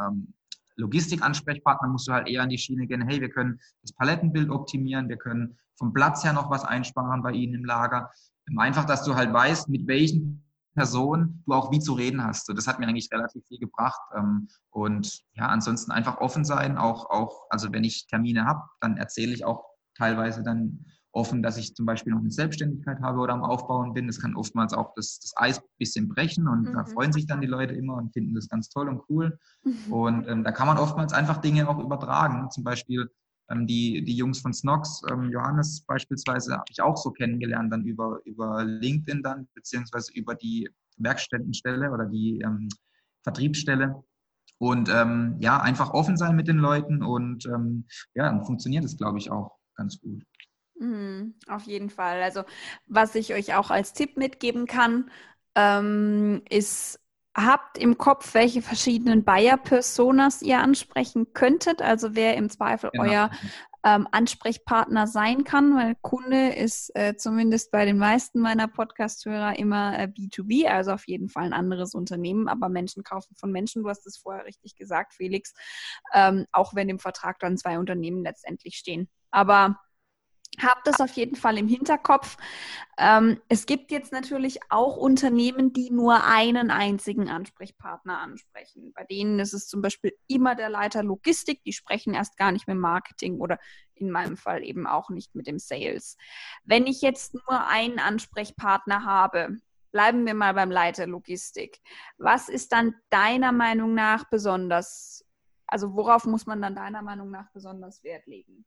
Logistikansprechpartner musst du halt eher an die Schiene gehen, hey, wir können das Palettenbild optimieren, wir können vom Platz her noch was einsparen bei Ihnen im Lager. Einfach, dass du halt weißt, mit welchen Person du auch wie zu reden hast. So, das hat mir eigentlich relativ viel gebracht. Ähm, und ja, ansonsten einfach offen sein, auch, auch, also wenn ich Termine habe, dann erzähle ich auch teilweise dann offen, dass ich zum Beispiel noch eine Selbstständigkeit habe oder am Aufbauen bin. Das kann oftmals auch das, das Eis ein bisschen brechen und mhm. da freuen sich dann die Leute immer und finden das ganz toll und cool. Mhm. Und ähm, da kann man oftmals einfach Dinge auch übertragen. Zum Beispiel ähm, die, die Jungs von Snox, ähm, Johannes beispielsweise, habe ich auch so kennengelernt, dann über, über LinkedIn dann, beziehungsweise über die Werkstättenstelle oder die ähm, Vertriebsstelle. Und ähm, ja, einfach offen sein mit den Leuten und ähm, ja, dann funktioniert es, glaube ich, auch ganz gut. Mhm, auf jeden Fall. Also, was ich euch auch als Tipp mitgeben kann, ähm, ist habt im Kopf, welche verschiedenen Buyer-Personas ihr ansprechen könntet, also wer im Zweifel genau. euer ähm, Ansprechpartner sein kann, weil Kunde ist äh, zumindest bei den meisten meiner Podcast-Hörer immer äh, B2B, also auf jeden Fall ein anderes Unternehmen, aber Menschen kaufen von Menschen, du hast es vorher richtig gesagt, Felix, ähm, auch wenn im Vertrag dann zwei Unternehmen letztendlich stehen. Aber Habt das auf jeden Fall im Hinterkopf. Ähm, es gibt jetzt natürlich auch Unternehmen, die nur einen einzigen Ansprechpartner ansprechen. Bei denen ist es zum Beispiel immer der Leiter Logistik. Die sprechen erst gar nicht mit Marketing oder in meinem Fall eben auch nicht mit dem Sales. Wenn ich jetzt nur einen Ansprechpartner habe, bleiben wir mal beim Leiter Logistik. Was ist dann deiner Meinung nach besonders, also worauf muss man dann deiner Meinung nach besonders Wert legen?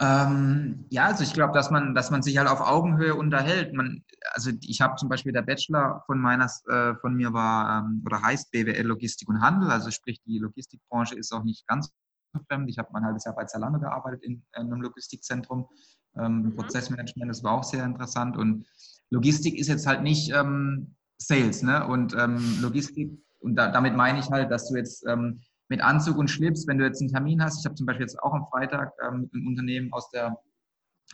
Ähm, ja, also ich glaube, dass man, dass man sich halt auf Augenhöhe unterhält. Man, also ich habe zum Beispiel der Bachelor von meiner, äh, von mir war ähm, oder heißt BWL Logistik und Handel. Also sprich, die Logistikbranche ist auch nicht ganz fremd. Ich habe mein halbes Jahr bei Zalando gearbeitet in, in einem Logistikzentrum, ähm, mhm. Prozessmanagement. Das war auch sehr interessant. Und Logistik ist jetzt halt nicht ähm, Sales, ne? Und ähm, Logistik und da, damit meine ich halt, dass du jetzt ähm, mit Anzug und Schlips, wenn du jetzt einen Termin hast, ich habe zum Beispiel jetzt auch am Freitag ähm, mit einem Unternehmen aus der,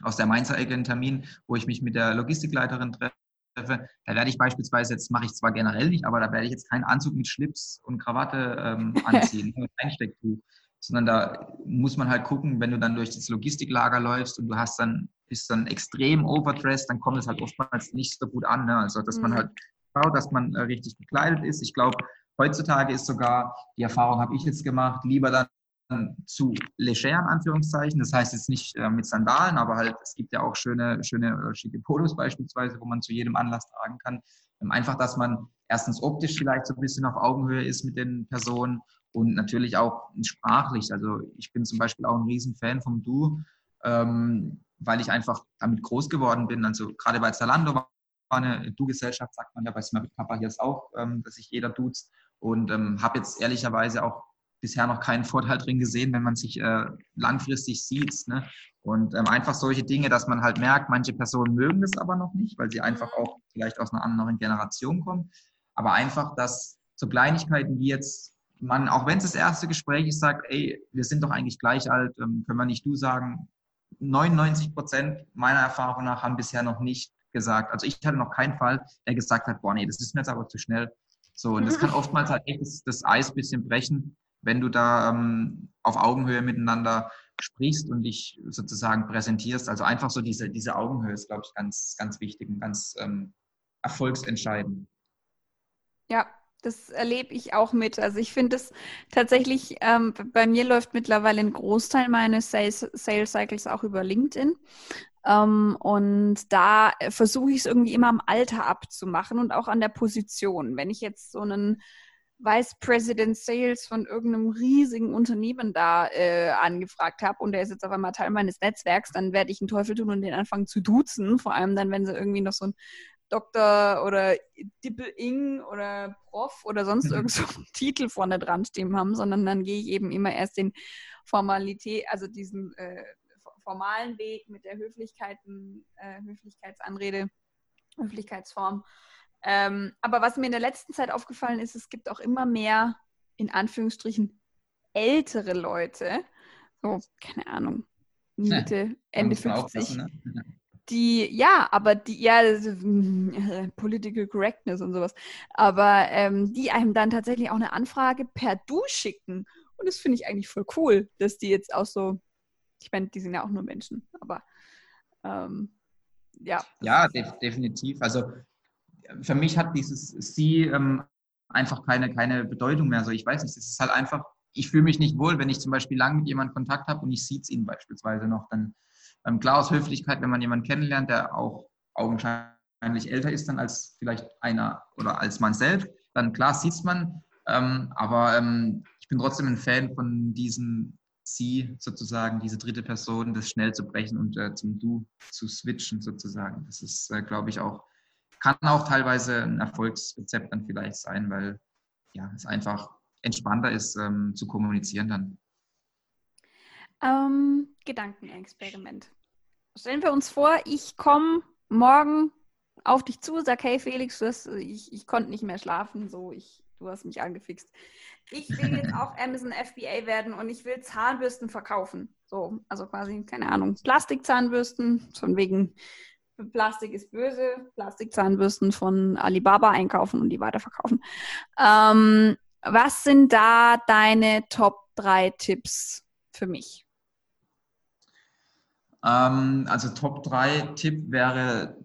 aus der Mainzer Ecke einen Termin, wo ich mich mit der Logistikleiterin treffe. Da werde ich beispielsweise, jetzt mache ich zwar generell nicht, aber da werde ich jetzt keinen Anzug mit Schlips und Krawatte ähm, [LAUGHS] anziehen, nur Einstecktuch. Sondern da muss man halt gucken, wenn du dann durch das Logistiklager läufst und du hast dann, bist dann extrem overdressed, dann kommt es halt oftmals nicht so gut an. Ne? Also, dass man mhm. halt schaut, dass man äh, richtig gekleidet ist. Ich glaube, Heutzutage ist sogar, die Erfahrung habe ich jetzt gemacht, lieber dann zu leger, in Anführungszeichen. Das heißt jetzt nicht äh, mit Sandalen, aber halt, es gibt ja auch schöne, schöne äh, schicke Polos beispielsweise, wo man zu jedem Anlass tragen kann. Ähm, einfach, dass man erstens optisch vielleicht so ein bisschen auf Augenhöhe ist mit den Personen und natürlich auch sprachlich. Also ich bin zum Beispiel auch ein Riesenfan vom Du, ähm, weil ich einfach damit groß geworden bin. Also gerade bei Zalando war eine Du-Gesellschaft, sagt man ja bei Smart Papa jetzt auch, ähm, dass sich jeder duzt und ähm, habe jetzt ehrlicherweise auch bisher noch keinen Vorteil drin gesehen, wenn man sich äh, langfristig sieht. Ne? Und ähm, einfach solche Dinge, dass man halt merkt, manche Personen mögen das aber noch nicht, weil sie einfach mhm. auch vielleicht aus einer anderen Generation kommen. Aber einfach, dass so Kleinigkeiten wie jetzt man, auch wenn es das erste Gespräch ist, sagt, ey, wir sind doch eigentlich gleich alt, ähm, können wir nicht du sagen. 99 Prozent meiner Erfahrung nach haben bisher noch nicht gesagt, also ich hatte noch keinen Fall, der gesagt hat, boah, nee, das ist mir jetzt aber zu schnell. So, und das kann [LAUGHS] oftmals halt echt das, das Eis ein bisschen brechen, wenn du da ähm, auf Augenhöhe miteinander sprichst und dich sozusagen präsentierst. Also einfach so diese, diese Augenhöhe ist, glaube ich, ganz, ganz wichtig und ganz ähm, erfolgsentscheidend. Ja, das erlebe ich auch mit. Also ich finde es tatsächlich, ähm, bei mir läuft mittlerweile ein Großteil meines Sales, Sales Cycles auch über LinkedIn. Ähm, und da versuche ich es irgendwie immer am Alter abzumachen und auch an der Position. Wenn ich jetzt so einen Vice President Sales von irgendeinem riesigen Unternehmen da äh, angefragt habe und der ist jetzt auf einmal Teil meines Netzwerks, dann werde ich einen Teufel tun und den anfangen zu duzen. Vor allem dann, wenn sie irgendwie noch so ein Doktor oder Dippel-Ing oder Prof oder sonst mhm. irgend so einen Titel vorne dran stehen haben, sondern dann gehe ich eben immer erst den Formalität, also diesen äh, formalen Weg mit der Höflichkeiten, äh, Höflichkeitsanrede, Höflichkeitsform. Ähm, aber was mir in der letzten Zeit aufgefallen ist, es gibt auch immer mehr, in Anführungsstrichen, ältere Leute, so, keine Ahnung, Mitte, ja, Ende 50, ne? die, ja, aber die, ja, äh, [LAUGHS] Political Correctness und sowas, aber ähm, die einem dann tatsächlich auch eine Anfrage per Du schicken. Und das finde ich eigentlich voll cool, dass die jetzt auch so ich meine, die sind ja auch nur Menschen, aber ähm, ja. Ja, de definitiv. Also für mich hat dieses Sie ähm, einfach keine, keine Bedeutung mehr. Also ich weiß nicht, es ist halt einfach, ich fühle mich nicht wohl, wenn ich zum Beispiel lange mit jemandem Kontakt habe und ich sieht es ihn beispielsweise noch. Dann ähm, klar aus Höflichkeit, wenn man jemanden kennenlernt, der auch augenscheinlich älter ist dann als vielleicht einer oder als man selbst, dann klar sieht man. Ähm, aber ähm, ich bin trotzdem ein Fan von diesem sie sozusagen, diese dritte Person, das schnell zu brechen und äh, zum Du zu switchen sozusagen. Das ist, äh, glaube ich, auch, kann auch teilweise ein Erfolgsrezept dann vielleicht sein, weil ja, es einfach entspannter ist ähm, zu kommunizieren dann. Ähm, Gedankenexperiment. Stellen wir uns vor, ich komme morgen auf dich zu, sag, hey Felix, hast, ich, ich konnte nicht mehr schlafen, so, ich, du hast mich angefixt ich will jetzt auch [LAUGHS] Amazon FBA werden und ich will Zahnbürsten verkaufen. So, also quasi, keine Ahnung, Plastikzahnbürsten, von wegen Plastik ist böse, Plastikzahnbürsten von Alibaba einkaufen und die weiterverkaufen. Ähm, was sind da deine Top 3 Tipps für mich? Ähm, also Top 3 Tipp wäre,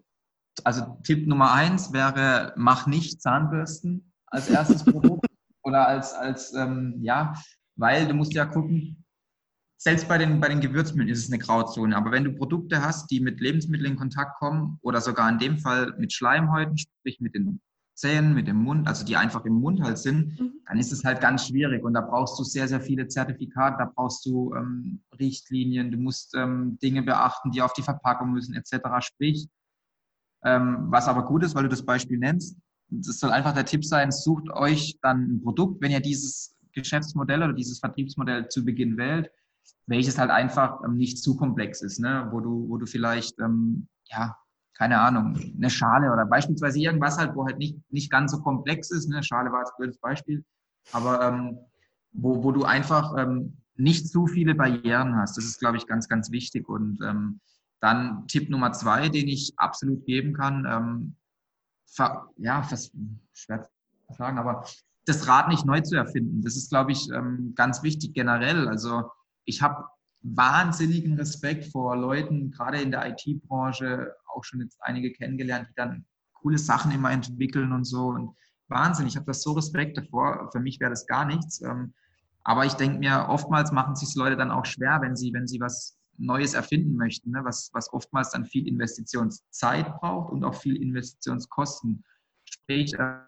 also Tipp Nummer 1 wäre, mach nicht Zahnbürsten als erstes Produkt oder als, als ähm, ja, weil du musst ja gucken, selbst bei den, bei den Gewürzmitteln ist es eine Grauzone, aber wenn du Produkte hast, die mit Lebensmitteln in Kontakt kommen oder sogar in dem Fall mit Schleimhäuten, sprich mit den Zähnen, mit dem Mund, also die einfach im Mund halt sind, mhm. dann ist es halt ganz schwierig. Und da brauchst du sehr, sehr viele Zertifikate, da brauchst du ähm, Richtlinien, du musst ähm, Dinge beachten, die auf die Verpackung müssen, etc. Sprich, ähm, was aber gut ist, weil du das Beispiel nennst, das soll einfach der Tipp sein, sucht euch dann ein Produkt, wenn ihr dieses Geschäftsmodell oder dieses Vertriebsmodell zu Beginn wählt, welches halt einfach ähm, nicht zu komplex ist, ne? wo du, wo du vielleicht, ähm, ja, keine Ahnung, eine Schale oder beispielsweise irgendwas halt, wo halt nicht, nicht ganz so komplex ist, ne? Schale war jetzt ein blödes Beispiel, aber ähm, wo, wo du einfach ähm, nicht zu viele Barrieren hast. Das ist, glaube ich, ganz, ganz wichtig. Und ähm, dann Tipp Nummer zwei, den ich absolut geben kann, ähm, ja, fast schwer zu sagen, aber das Rad nicht neu zu erfinden. Das ist, glaube ich, ähm, ganz wichtig generell. Also ich habe wahnsinnigen Respekt vor Leuten, gerade in der IT-Branche, auch schon jetzt einige kennengelernt, die dann coole Sachen immer entwickeln und so. Und Wahnsinn, ich habe das so Respekt davor. Für mich wäre das gar nichts. Ähm, aber ich denke mir, oftmals machen sich Leute dann auch schwer, wenn sie, wenn sie was Neues erfinden möchten, ne? was, was oftmals dann viel Investitionszeit braucht und auch viel Investitionskosten. Sprich, äh,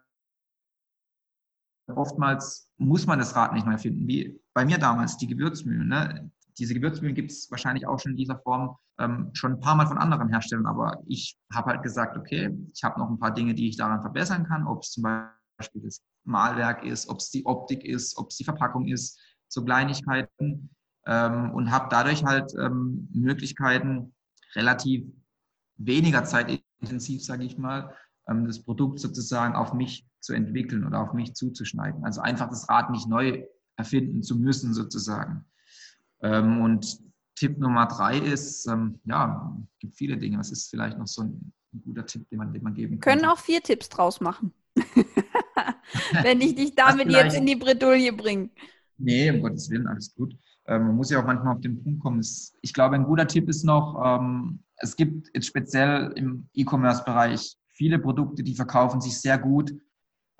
oftmals muss man das Rad nicht mehr finden, wie bei mir damals die Gewürzmühlen. Ne? Diese Gewürzmühlen gibt es wahrscheinlich auch schon in dieser Form ähm, schon ein paar Mal von anderen Herstellern, aber ich habe halt gesagt, okay, ich habe noch ein paar Dinge, die ich daran verbessern kann, ob es zum Beispiel das Malwerk ist, ob es die Optik ist, ob es die Verpackung ist, so Kleinigkeiten ähm, und habe dadurch halt ähm, Möglichkeiten, relativ weniger zeitintensiv, sage ich mal, ähm, das Produkt sozusagen auf mich zu entwickeln oder auf mich zuzuschneiden. Also einfach das Rad nicht neu erfinden zu müssen sozusagen. Ähm, und Tipp Nummer drei ist, ähm, ja, es gibt viele Dinge. Was ist vielleicht noch so ein, guter Tipp, den man, den man geben kann? Können auch vier Tipps draus machen. [LAUGHS] Wenn ich dich damit jetzt in die Bredouille bringe. Nee, um Gottes Willen, alles gut. Ähm, man muss ja auch manchmal auf den Punkt kommen. ich glaube, ein guter Tipp ist noch, ähm, es gibt jetzt speziell im E-Commerce-Bereich viele Produkte, die verkaufen sich sehr gut.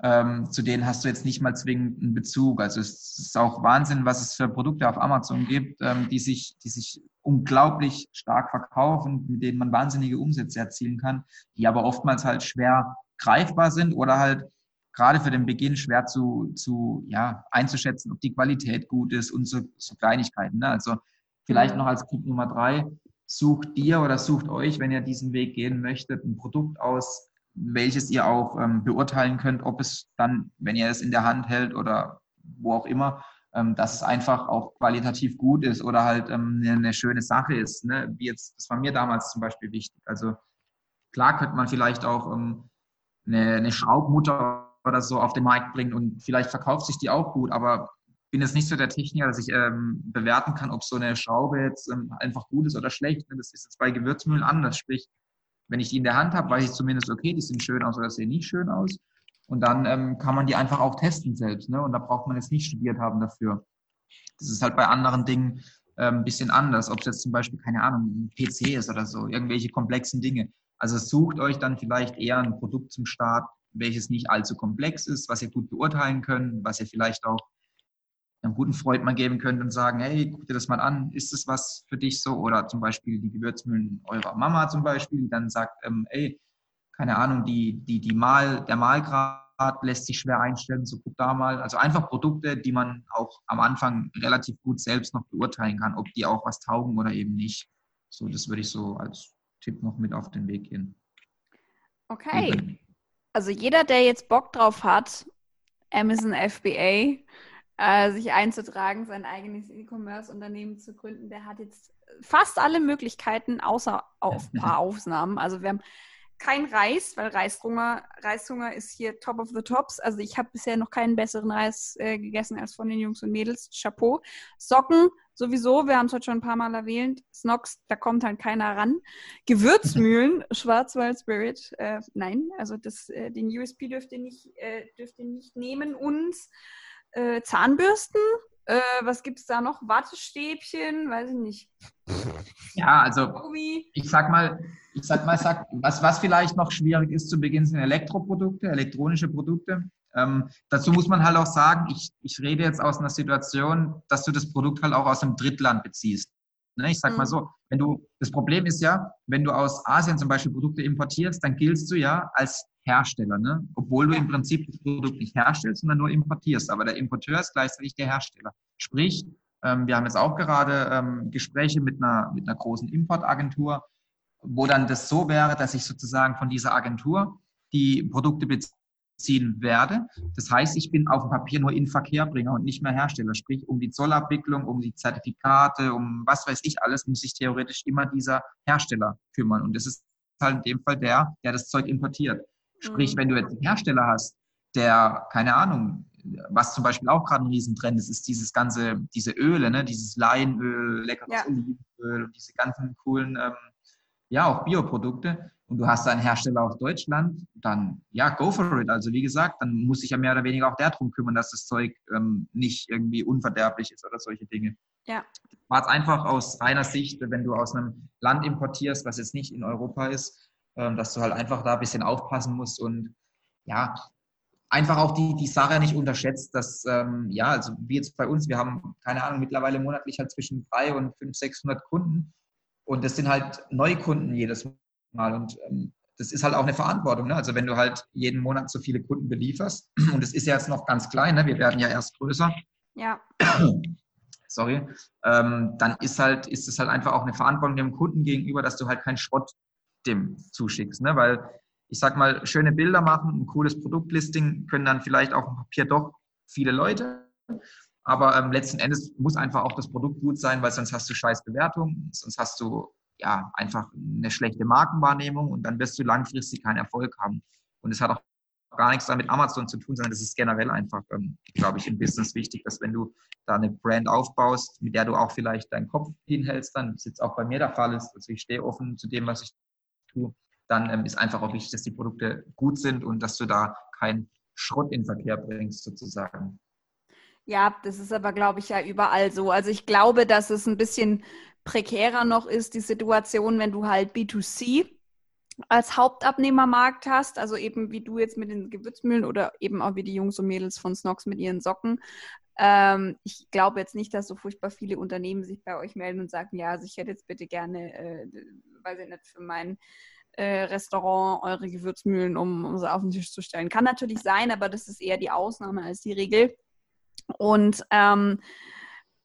Ähm, zu denen hast du jetzt nicht mal zwingend einen Bezug. Also es ist auch Wahnsinn, was es für Produkte auf Amazon gibt, die, sich, die sich unglaublich stark verkaufen, mit denen man wahnsinnige Umsätze erzielen kann, die aber oftmals halt schwer greifbar sind oder halt gerade für den Beginn schwer zu, zu ja, einzuschätzen, ob die Qualität gut ist und so, so Kleinigkeiten. Ne? Also vielleicht noch als Tipp Nummer drei, sucht dir oder sucht euch, wenn ihr diesen Weg gehen möchtet, ein Produkt aus, welches ihr auch ähm, beurteilen könnt, ob es dann, wenn ihr es in der Hand hält oder wo auch immer, ähm, dass es einfach auch qualitativ gut ist oder halt ähm, eine, eine, schöne Sache ist. Ne? Wie jetzt, das war mir damals zum Beispiel wichtig. Also klar könnte man vielleicht auch ähm, eine, eine Schraubmutter oder so auf den Markt bringen und vielleicht verkauft sich die auch gut, aber bin jetzt nicht so der Techniker, dass ich ähm, bewerten kann, ob so eine Schraube jetzt ähm, einfach gut ist oder schlecht. Das ist jetzt bei Gewürzmühlen anders. Sprich, wenn ich die in der Hand habe, weiß ich zumindest, okay, die sehen schön aus oder sehen nicht schön aus. Und dann ähm, kann man die einfach auch testen selbst. Ne? Und da braucht man jetzt nicht studiert haben dafür. Das ist halt bei anderen Dingen ähm, ein bisschen anders. Ob es jetzt zum Beispiel, keine Ahnung, ein PC ist oder so, irgendwelche komplexen Dinge. Also sucht euch dann vielleicht eher ein Produkt zum Start, welches nicht allzu komplex ist, was ihr gut beurteilen könnt, was ihr vielleicht auch einem guten Freund mal geben könnt und sagen, hey, guck dir das mal an, ist das was für dich so? Oder zum Beispiel die Gewürzmühlen eurer Mama zum Beispiel, die dann sagt, ähm, ey, keine Ahnung, die, die, die Mal, der Malgrad lässt sich schwer einstellen, so guck da mal. Also einfach Produkte, die man auch am Anfang relativ gut selbst noch beurteilen kann, ob die auch was taugen oder eben nicht. So, das würde ich so als Tipp noch mit auf den Weg gehen. Okay. Also jeder, der jetzt Bock drauf hat, Amazon FBA, äh, sich einzutragen, sein eigenes E-Commerce-Unternehmen zu gründen. Der hat jetzt fast alle Möglichkeiten, außer auf ein paar [LAUGHS] Ausnahmen. Also wir haben kein Reis, weil Reishunger, Reishunger ist hier top of the tops. Also ich habe bisher noch keinen besseren Reis äh, gegessen als von den Jungs und Mädels. Chapeau. Socken sowieso, wir haben es heute schon ein paar Mal erwähnt. Snox, da kommt halt keiner ran. Gewürzmühlen, [LAUGHS] Schwarzwald Spirit, äh, nein, also das, äh, den USP dürft ihr nicht, äh, dürft ihr nicht nehmen. Und äh, Zahnbürsten. Äh, was gibt es da noch? Wattestäbchen, weiß ich nicht. [LAUGHS] Ja, also ich sag mal, ich sag mal, sag, was, was vielleicht noch schwierig ist zu Beginn sind Elektroprodukte, elektronische Produkte. Ähm, dazu muss man halt auch sagen, ich, ich rede jetzt aus einer Situation, dass du das Produkt halt auch aus einem Drittland beziehst. Ne? Ich sag mhm. mal so, wenn du, das Problem ist ja, wenn du aus Asien zum Beispiel Produkte importierst, dann giltst du ja als Hersteller, ne? obwohl du im Prinzip das Produkt nicht herstellst, sondern nur importierst. Aber der Importeur ist gleichzeitig der Hersteller. Sprich, ähm, wir haben jetzt auch gerade ähm, Gespräche mit einer, mit einer großen Importagentur, wo dann das so wäre, dass ich sozusagen von dieser Agentur die Produkte beziehen werde. Das heißt, ich bin auf dem Papier nur Inverkehrbringer und nicht mehr Hersteller. Sprich, um die Zollabwicklung, um die Zertifikate, um was weiß ich alles, muss sich theoretisch immer dieser Hersteller kümmern. Und das ist halt in dem Fall der, der das Zeug importiert. Sprich, mhm. wenn du jetzt einen Hersteller hast, der, keine Ahnung, was zum Beispiel auch gerade ein Riesentrend ist, ist dieses ganze, diese Öle, ne? dieses Leinöl, leckeres ja. Olivenöl und diese ganzen coolen, ähm, ja, auch Bioprodukte. Und du hast einen Hersteller aus Deutschland, dann ja, go for it. Also wie gesagt, dann muss sich ja mehr oder weniger auch der drum kümmern, dass das Zeug ähm, nicht irgendwie unverderblich ist oder solche Dinge. Ja. War es einfach aus reiner Sicht, wenn du aus einem Land importierst, was jetzt nicht in Europa ist, dass du halt einfach da ein bisschen aufpassen musst und ja, einfach auch die, die Sache nicht unterschätzt, dass, ähm, ja, also wie jetzt bei uns, wir haben, keine Ahnung, mittlerweile monatlich halt zwischen 300 und 500, 600 Kunden und das sind halt Neukunden jedes Mal und ähm, das ist halt auch eine Verantwortung. Ne? Also wenn du halt jeden Monat so viele Kunden belieferst [CLEARS THROAT] und es ist ja jetzt noch ganz klein, ne? wir werden ja erst größer. Ja. [CLEARS THROAT] Sorry, ähm, dann ist halt, ist es halt einfach auch eine Verantwortung dem Kunden gegenüber, dass du halt keinen Schrott dem zuschickst, ne? Weil ich sag mal, schöne Bilder machen, ein cooles Produktlisting können dann vielleicht auf dem Papier doch viele Leute. Aber ähm, letzten Endes muss einfach auch das Produkt gut sein, weil sonst hast du scheiß Bewertungen, sonst hast du ja einfach eine schlechte Markenwahrnehmung und dann wirst du langfristig keinen Erfolg haben. Und es hat auch gar nichts damit Amazon zu tun, sondern das ist generell einfach, ähm, glaube ich, im Business wichtig, dass wenn du da eine Brand aufbaust, mit der du auch vielleicht deinen Kopf hinhältst, dann, was jetzt auch bei mir der Fall ist, also ich stehe offen zu dem, was ich tue, dann ähm, ist einfach auch wichtig, dass die Produkte gut sind und dass du da keinen Schrott in den Verkehr bringst, sozusagen. Ja, das ist aber, glaube ich, ja überall so. Also ich glaube, dass es ein bisschen prekärer noch ist, die Situation, wenn du halt B2C als Hauptabnehmermarkt hast, also eben wie du jetzt mit den Gewürzmühlen oder eben auch wie die Jungs und Mädels von Snox mit ihren Socken. Ähm, ich glaube jetzt nicht, dass so furchtbar viele Unternehmen sich bei euch melden und sagen, ja, also ich hätte jetzt bitte gerne, äh, weiß ich nicht, für mein äh, Restaurant eure Gewürzmühlen, um, um sie auf den Tisch zu stellen. Kann natürlich sein, aber das ist eher die Ausnahme als die Regel. Und ähm,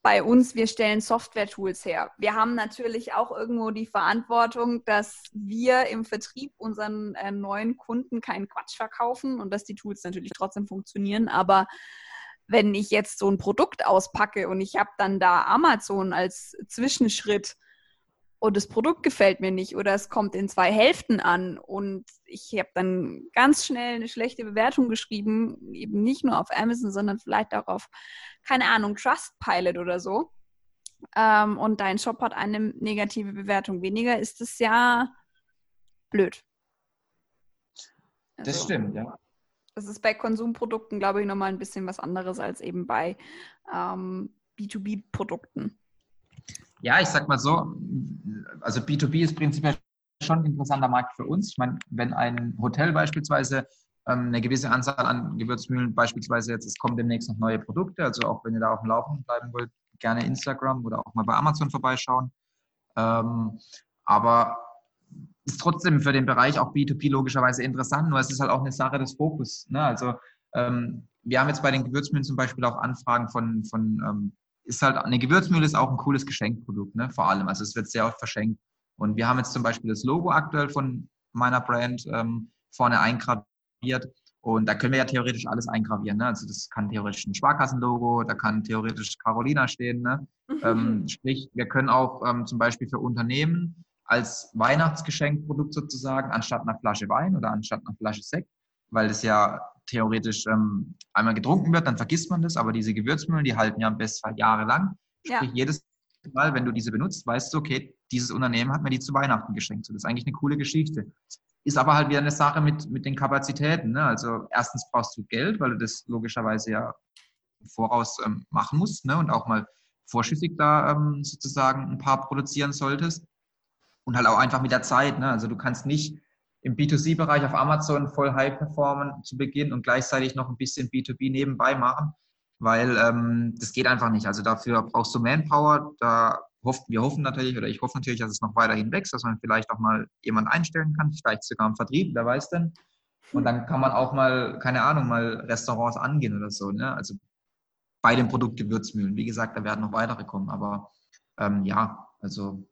bei uns, wir stellen Software-Tools her. Wir haben natürlich auch irgendwo die Verantwortung, dass wir im Vertrieb unseren äh, neuen Kunden keinen Quatsch verkaufen und dass die Tools natürlich trotzdem funktionieren. Aber wenn ich jetzt so ein Produkt auspacke und ich habe dann da Amazon als Zwischenschritt, und das Produkt gefällt mir nicht oder es kommt in zwei Hälften an und ich habe dann ganz schnell eine schlechte Bewertung geschrieben, eben nicht nur auf Amazon, sondern vielleicht auch auf, keine Ahnung, Trustpilot oder so. Ähm, und dein Shop hat eine negative Bewertung weniger, ist es ja blöd. Also, das stimmt, ja. Das ist bei Konsumprodukten, glaube ich, nochmal ein bisschen was anderes als eben bei ähm, B2B-Produkten. Ja, ich sag mal so, also B2B ist prinzipiell schon ein interessanter Markt für uns. Ich meine, wenn ein Hotel beispielsweise ähm, eine gewisse Anzahl an Gewürzmühlen beispielsweise jetzt, es kommen demnächst noch neue Produkte, also auch wenn ihr da auf dem Laufenden bleiben wollt, gerne Instagram oder auch mal bei Amazon vorbeischauen. Ähm, aber ist trotzdem für den Bereich auch B2B logischerweise interessant, nur es ist halt auch eine Sache des Fokus. Ne? Also ähm, wir haben jetzt bei den Gewürzmühlen zum Beispiel auch Anfragen von, von ähm, ist halt, eine Gewürzmühle ist auch ein cooles Geschenkprodukt, ne? vor allem. Also es wird sehr oft verschenkt. Und wir haben jetzt zum Beispiel das Logo aktuell von meiner Brand ähm, vorne eingraviert. Und da können wir ja theoretisch alles eingravieren. Ne? Also das kann theoretisch ein Sparkassenlogo, da kann theoretisch Carolina stehen. Ne? Mhm. [LAUGHS] Ähm, sprich, wir können auch ähm, zum Beispiel für Unternehmen als Weihnachtsgeschenkprodukt sozusagen, anstatt einer Flasche Wein oder anstatt einer Flasche Sekt, weil das ja theoretisch ähm, einmal getrunken wird, dann vergisst man das, aber diese Gewürzmühlen, die halten ja am besten jahrelang. Sprich, ja. jedes Mal, wenn du diese benutzt, weißt du, okay, dieses Unternehmen hat mir die zu Weihnachten geschenkt. So, das ist eigentlich eine coole Geschichte. Ist aber halt wieder eine Sache mit, mit den Kapazitäten. Ne? Also erstens brauchst du Geld, weil du das logischerweise ja voraus ähm, machen musst ne? und auch mal vorschüssig da ähm, sozusagen ein paar produzieren solltest. Und halt auch einfach mit der Zeit. Ne? Also du kannst nicht im B2C-Bereich auf Amazon voll high performen zu Beginn und gleichzeitig noch ein bisschen B2B nebenbei machen, weil ähm, das geht einfach nicht. Also dafür brauchst du Manpower. Da hofft, wir hoffen natürlich, oder ich hoffe natürlich, dass es noch weiterhin wächst, dass man vielleicht auch mal jemanden einstellen kann, vielleicht sogar im Vertrieb, wer weiß denn. Und dann kann man auch mal, keine Ahnung, mal Restaurants angehen oder so. Ne? Also bei dem Produkt Gewürzmühlen. Wie gesagt, da werden noch weitere kommen. Aber ähm, ja, also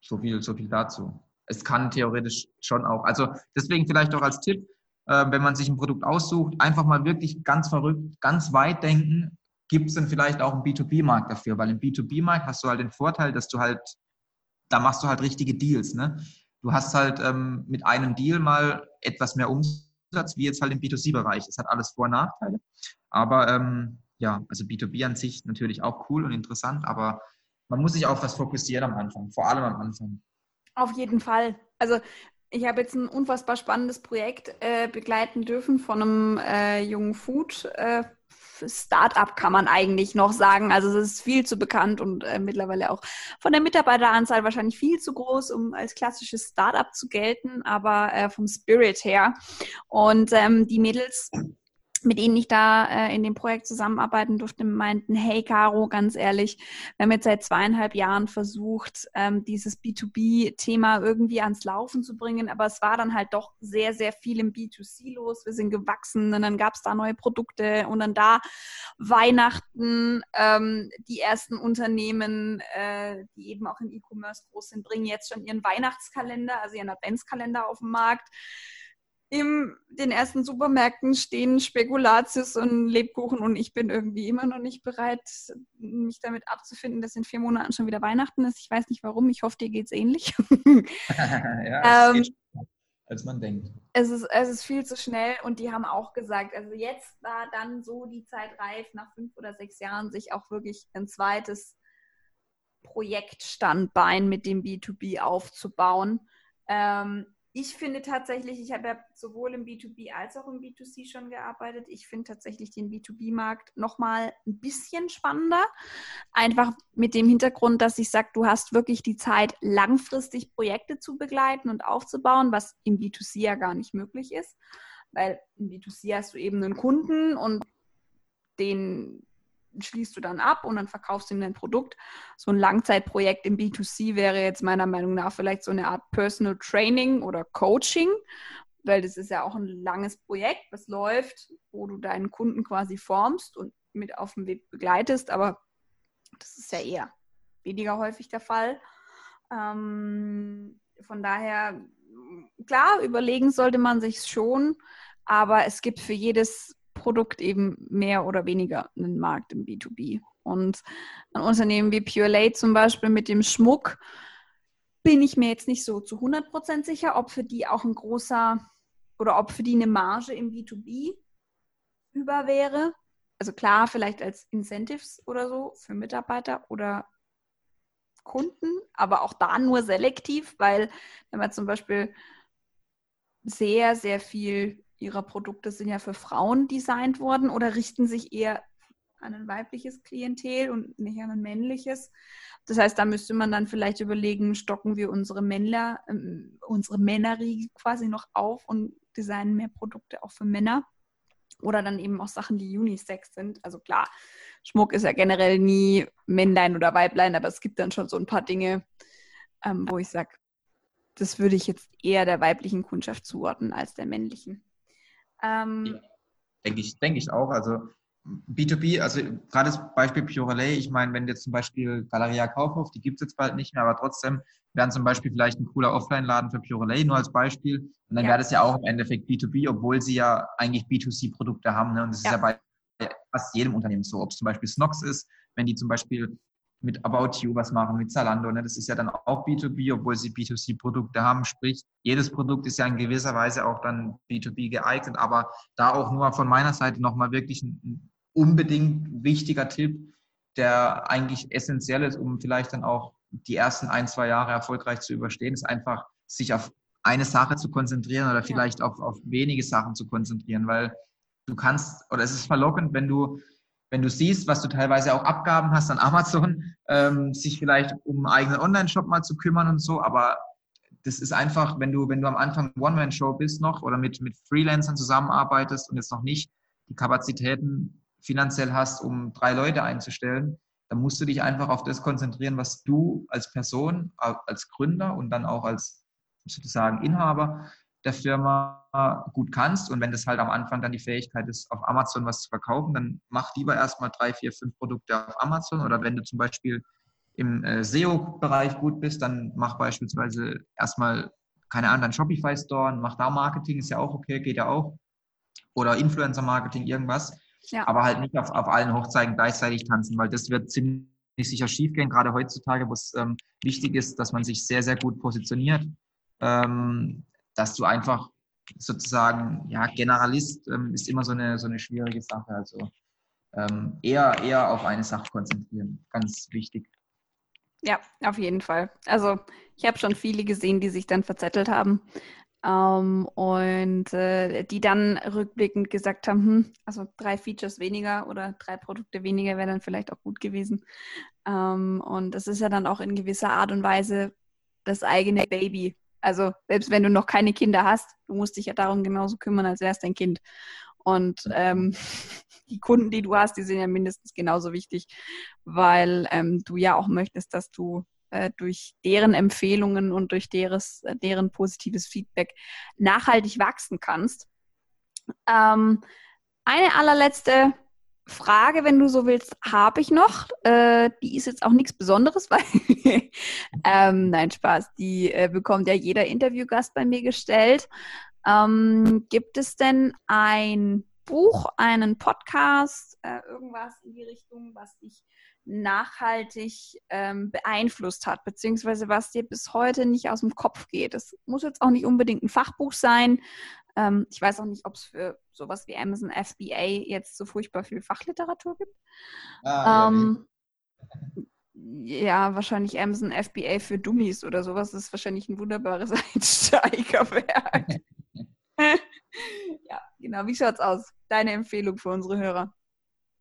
so viel, so viel dazu. Es kann theoretisch schon auch, also deswegen vielleicht auch als Tipp, äh, wenn man sich ein Produkt aussucht, einfach mal wirklich ganz verrückt, ganz weit denken. Gibt es denn vielleicht auch einen B2B-Markt dafür? Weil im B2B-Markt hast du halt den Vorteil, dass du halt, da machst du halt richtige Deals. Ne? Du hast halt ähm, mit einem Deal mal etwas mehr Umsatz, wie jetzt halt im B2C-Bereich. Es hat alles Vor- und Nachteile. Aber ähm, ja, also B2B an sich natürlich auch cool und interessant, aber man muss sich auf was fokussieren am Anfang, vor allem am Anfang. Auf jeden Fall. Also ich habe jetzt ein unfassbar spannendes Projekt äh, begleiten dürfen von einem äh, jungen Food. Äh, Startup kann man eigentlich noch sagen. Also es ist viel zu bekannt und äh, mittlerweile auch von der Mitarbeiteranzahl wahrscheinlich viel zu groß, um als klassisches Startup zu gelten, aber äh, vom Spirit her. Und ähm, die Mädels mit denen ich da äh, in dem Projekt zusammenarbeiten durfte, meinten, hey Caro, ganz ehrlich, wir haben jetzt seit zweieinhalb Jahren versucht, ähm, dieses B2B-Thema irgendwie ans Laufen zu bringen, aber es war dann halt doch sehr, sehr viel im B2C los. Wir sind gewachsen und dann gab es da neue Produkte und dann da Weihnachten, ähm, die ersten Unternehmen, äh, die eben auch im E-Commerce groß sind, bringen jetzt schon ihren Weihnachtskalender, also ihren Adventskalender auf den Markt in den ersten Supermärkten stehen Spekulatius und Lebkuchen und ich bin irgendwie immer noch nicht bereit, mich damit abzufinden, dass in vier Monaten schon wieder Weihnachten ist. Ich weiß nicht warum, ich hoffe, dir geht es ähnlich. [LAUGHS] ja, es ähm, als man denkt. Es ist, es ist viel zu schnell und die haben auch gesagt, also jetzt war dann so die Zeit reif, nach fünf oder sechs Jahren sich auch wirklich ein zweites Projektstandbein mit dem B2B aufzubauen. Ähm, ich finde tatsächlich, ich habe ja sowohl im B2B als auch im B2C schon gearbeitet. Ich finde tatsächlich den B2B-Markt nochmal ein bisschen spannender. Einfach mit dem Hintergrund, dass ich sage, du hast wirklich die Zeit, langfristig Projekte zu begleiten und aufzubauen, was im B2C ja gar nicht möglich ist. Weil im B2C hast du eben einen Kunden und den schließt du dann ab und dann verkaufst du ihm dein Produkt. So ein Langzeitprojekt im B2C wäre jetzt meiner Meinung nach vielleicht so eine Art Personal Training oder Coaching, weil das ist ja auch ein langes Projekt, was läuft, wo du deinen Kunden quasi formst und mit auf dem Weg begleitest, aber das ist ja eher weniger häufig der Fall. Ähm, von daher, klar, überlegen sollte man sich schon, aber es gibt für jedes Produkt eben mehr oder weniger einen Markt im B2B. Und ein Unternehmen wie Pure Lay zum Beispiel mit dem Schmuck bin ich mir jetzt nicht so zu 100% sicher, ob für die auch ein großer oder ob für die eine Marge im B2B über wäre. Also klar, vielleicht als Incentives oder so für Mitarbeiter oder Kunden, aber auch da nur selektiv, weil wenn man zum Beispiel sehr, sehr viel ihrer Produkte sind ja für Frauen designt worden oder richten sich eher an ein weibliches Klientel und nicht an ein männliches. Das heißt, da müsste man dann vielleicht überlegen, stocken wir unsere Männer, äh, unsere Männerriege quasi noch auf und designen mehr Produkte auch für Männer. Oder dann eben auch Sachen, die Unisex sind. Also klar, Schmuck ist ja generell nie Männlein oder Weiblein, aber es gibt dann schon so ein paar Dinge, ähm, wo ich sage, das würde ich jetzt eher der weiblichen Kundschaft zuordnen als der männlichen. Ähm, ja, denke ich, denke ich auch. Also B2B, also gerade das Beispiel Pure Relay, ich meine, wenn jetzt zum Beispiel Galeria Kaufhof, die gibt es jetzt bald nicht mehr, aber trotzdem wären zum Beispiel vielleicht ein cooler Offline-Laden für Pure Relay, nur als Beispiel. Und dann ja. wäre das ja auch im Endeffekt B2B, obwohl sie ja eigentlich B2C-Produkte haben. Ne? Und das ja. ist ja bei fast jedem Unternehmen so. Ob es zum Beispiel Snox ist, wenn die zum Beispiel mit About You was machen, mit Zalando. Ne? Das ist ja dann auch B2B, obwohl sie B2C-Produkte haben. Sprich, jedes Produkt ist ja in gewisser Weise auch dann B2B geeignet. Aber da auch nur von meiner Seite nochmal wirklich ein unbedingt wichtiger Tipp, der eigentlich essentiell ist, um vielleicht dann auch die ersten ein, zwei Jahre erfolgreich zu überstehen, ist einfach sich auf eine Sache zu konzentrieren oder vielleicht ja. auf, auf wenige Sachen zu konzentrieren, weil du kannst, oder es ist verlockend, wenn du wenn du siehst, was du teilweise auch Abgaben hast an Amazon, ähm, sich vielleicht um einen eigenen Online-Shop mal zu kümmern und so, aber das ist einfach, wenn du, wenn du am Anfang One-Man-Show bist noch oder mit, mit Freelancern zusammenarbeitest und jetzt noch nicht die Kapazitäten finanziell hast, um drei Leute einzustellen, dann musst du dich einfach auf das konzentrieren, was du als Person, als Gründer und dann auch als sozusagen Inhaber der Firma gut kannst. Und wenn das halt am Anfang dann die Fähigkeit ist, auf Amazon was zu verkaufen, dann mach lieber erstmal drei, vier, fünf Produkte auf Amazon. Oder wenn du zum Beispiel im äh, SEO-Bereich gut bist, dann mach beispielsweise erstmal, keine Ahnung, dann Shopify-Store, mach da Marketing, ist ja auch okay, geht ja auch. Oder Influencer-Marketing, irgendwas. Ja. Aber halt nicht auf, auf allen Hochzeiten gleichzeitig tanzen, weil das wird ziemlich sicher schiefgehen, gerade heutzutage, wo es ähm, wichtig ist, dass man sich sehr, sehr gut positioniert. Ähm, dass du einfach sozusagen, ja, Generalist ähm, ist immer so eine, so eine schwierige Sache. Also ähm, eher, eher auf eine Sache konzentrieren. Ganz wichtig. Ja, auf jeden Fall. Also ich habe schon viele gesehen, die sich dann verzettelt haben ähm, und äh, die dann rückblickend gesagt haben, hm, also drei Features weniger oder drei Produkte weniger wäre dann vielleicht auch gut gewesen. Ähm, und das ist ja dann auch in gewisser Art und Weise das eigene Baby. Also selbst wenn du noch keine Kinder hast, du musst dich ja darum genauso kümmern, als wäre es dein Kind. Und ähm, [LAUGHS] die Kunden, die du hast, die sind ja mindestens genauso wichtig, weil ähm, du ja auch möchtest, dass du äh, durch deren Empfehlungen und durch deres, äh, deren positives Feedback nachhaltig wachsen kannst. Ähm, eine allerletzte Frage, wenn du so willst, habe ich noch. Äh, die ist jetzt auch nichts Besonderes, [LAUGHS] weil ähm, nein, Spaß, die äh, bekommt ja jeder Interviewgast bei mir gestellt. Ähm, gibt es denn ein Buch, einen Podcast, äh, irgendwas in die Richtung, was dich nachhaltig ähm, beeinflusst hat, beziehungsweise was dir bis heute nicht aus dem Kopf geht? Das muss jetzt auch nicht unbedingt ein Fachbuch sein, ähm, ich weiß auch nicht, ob es für sowas wie Amazon FBA jetzt so furchtbar viel Fachliteratur gibt. Ah, ähm, ja, ja, wahrscheinlich Amazon FBA für Dummies oder sowas. Das ist wahrscheinlich ein wunderbares [LAUGHS] Einsteigerwerk. [LAUGHS] ja, genau. Wie schaut's aus? Deine Empfehlung für unsere Hörer?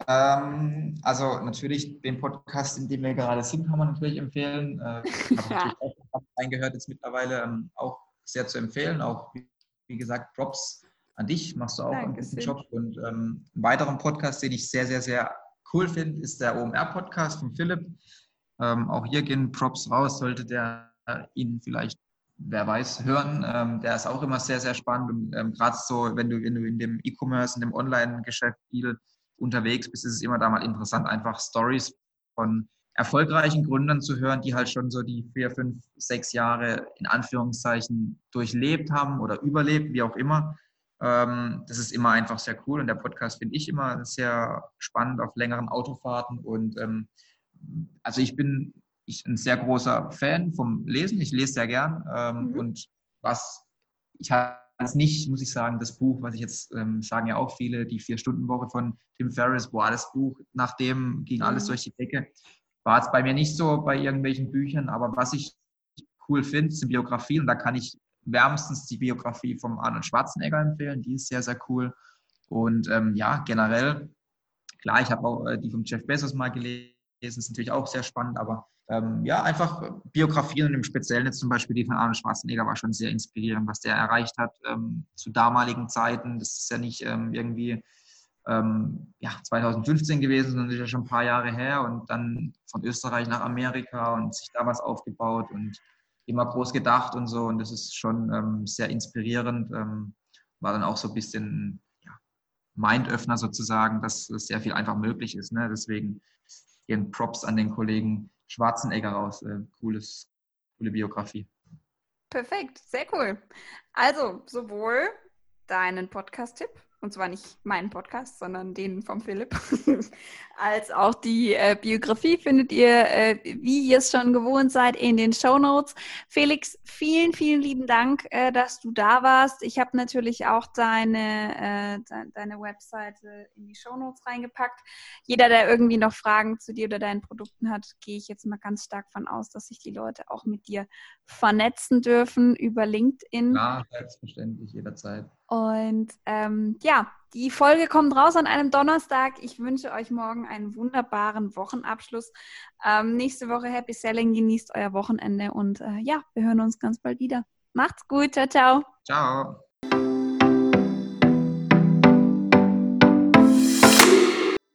Ähm, also natürlich den Podcast, in dem wir gerade sind, kann man natürlich empfehlen. Äh, ich habe [LAUGHS] natürlich auch reingehört jetzt mittlerweile, ähm, auch sehr zu empfehlen, auch wie gesagt, Props an dich, machst du auch Danke, einen guten Job. Und ähm, einen weiteren Podcast, den ich sehr, sehr, sehr cool finde, ist der OMR-Podcast von Philipp. Ähm, auch hier gehen Props raus, sollte der ihn vielleicht, wer weiß, hören. Ähm, der ist auch immer sehr, sehr spannend. Und ähm, gerade so, wenn du, wenn du in dem E-Commerce, in dem Online-Geschäft viel unterwegs bist, ist es immer da mal interessant, einfach Stories von erfolgreichen Gründern zu hören, die halt schon so die vier, fünf, sechs Jahre in Anführungszeichen durchlebt haben oder überlebt, wie auch immer. Ähm, das ist immer einfach sehr cool und der Podcast finde ich immer sehr spannend auf längeren Autofahrten und ähm, also ich bin ich ein sehr großer Fan vom Lesen. Ich lese sehr gern ähm, mhm. und was ich habe jetzt nicht, muss ich sagen, das Buch, was ich jetzt ähm, sagen ja auch viele, die Vier-Stunden-Woche von Tim Ferriss, boah, das Buch, nachdem ging alles mhm. durch die Decke. War es bei mir nicht so bei irgendwelchen Büchern, aber was ich cool finde, sind Biografien. Da kann ich wärmstens die Biografie vom Arnold Schwarzenegger empfehlen. Die ist sehr, sehr cool. Und ähm, ja, generell, klar, ich habe auch äh, die von Jeff Bezos mal gelesen, ist natürlich auch sehr spannend, aber ähm, ja, einfach Biografien und im Speziellen jetzt zum Beispiel die von Arnold Schwarzenegger war schon sehr inspirierend, was der erreicht hat ähm, zu damaligen Zeiten. Das ist ja nicht ähm, irgendwie ähm, ja, 2015 gewesen, sondern das ist ja schon ein paar Jahre her und dann von Österreich nach Amerika und sich da was aufgebaut und immer groß gedacht und so. Und das ist schon ähm, sehr inspirierend. Ähm, war dann auch so ein bisschen ja, Mindöffner sozusagen, dass, dass sehr viel einfach möglich ist. Ne? Deswegen gehen Props an den Kollegen Schwarzenegger raus. Äh, cooles, coole Biografie. Perfekt, sehr cool. Also sowohl deinen Podcast-Tipp und zwar nicht meinen Podcast, sondern den vom Philipp, [LAUGHS] als auch die äh, Biografie findet ihr, äh, wie ihr es schon gewohnt seid, in den Show Notes. Felix, vielen, vielen lieben Dank, äh, dass du da warst. Ich habe natürlich auch deine, de äh, deine Webseite in die Show Notes reingepackt. Jeder, der irgendwie noch Fragen zu dir oder deinen Produkten hat, gehe ich jetzt mal ganz stark von aus, dass sich die Leute auch mit dir vernetzen dürfen über LinkedIn. Ja, selbstverständlich, jederzeit. Und ähm, ja, die Folge kommt raus an einem Donnerstag. Ich wünsche euch morgen einen wunderbaren Wochenabschluss. Ähm, nächste Woche Happy Selling, genießt euer Wochenende und äh, ja, wir hören uns ganz bald wieder. Macht's gut, ciao, ciao. Ciao.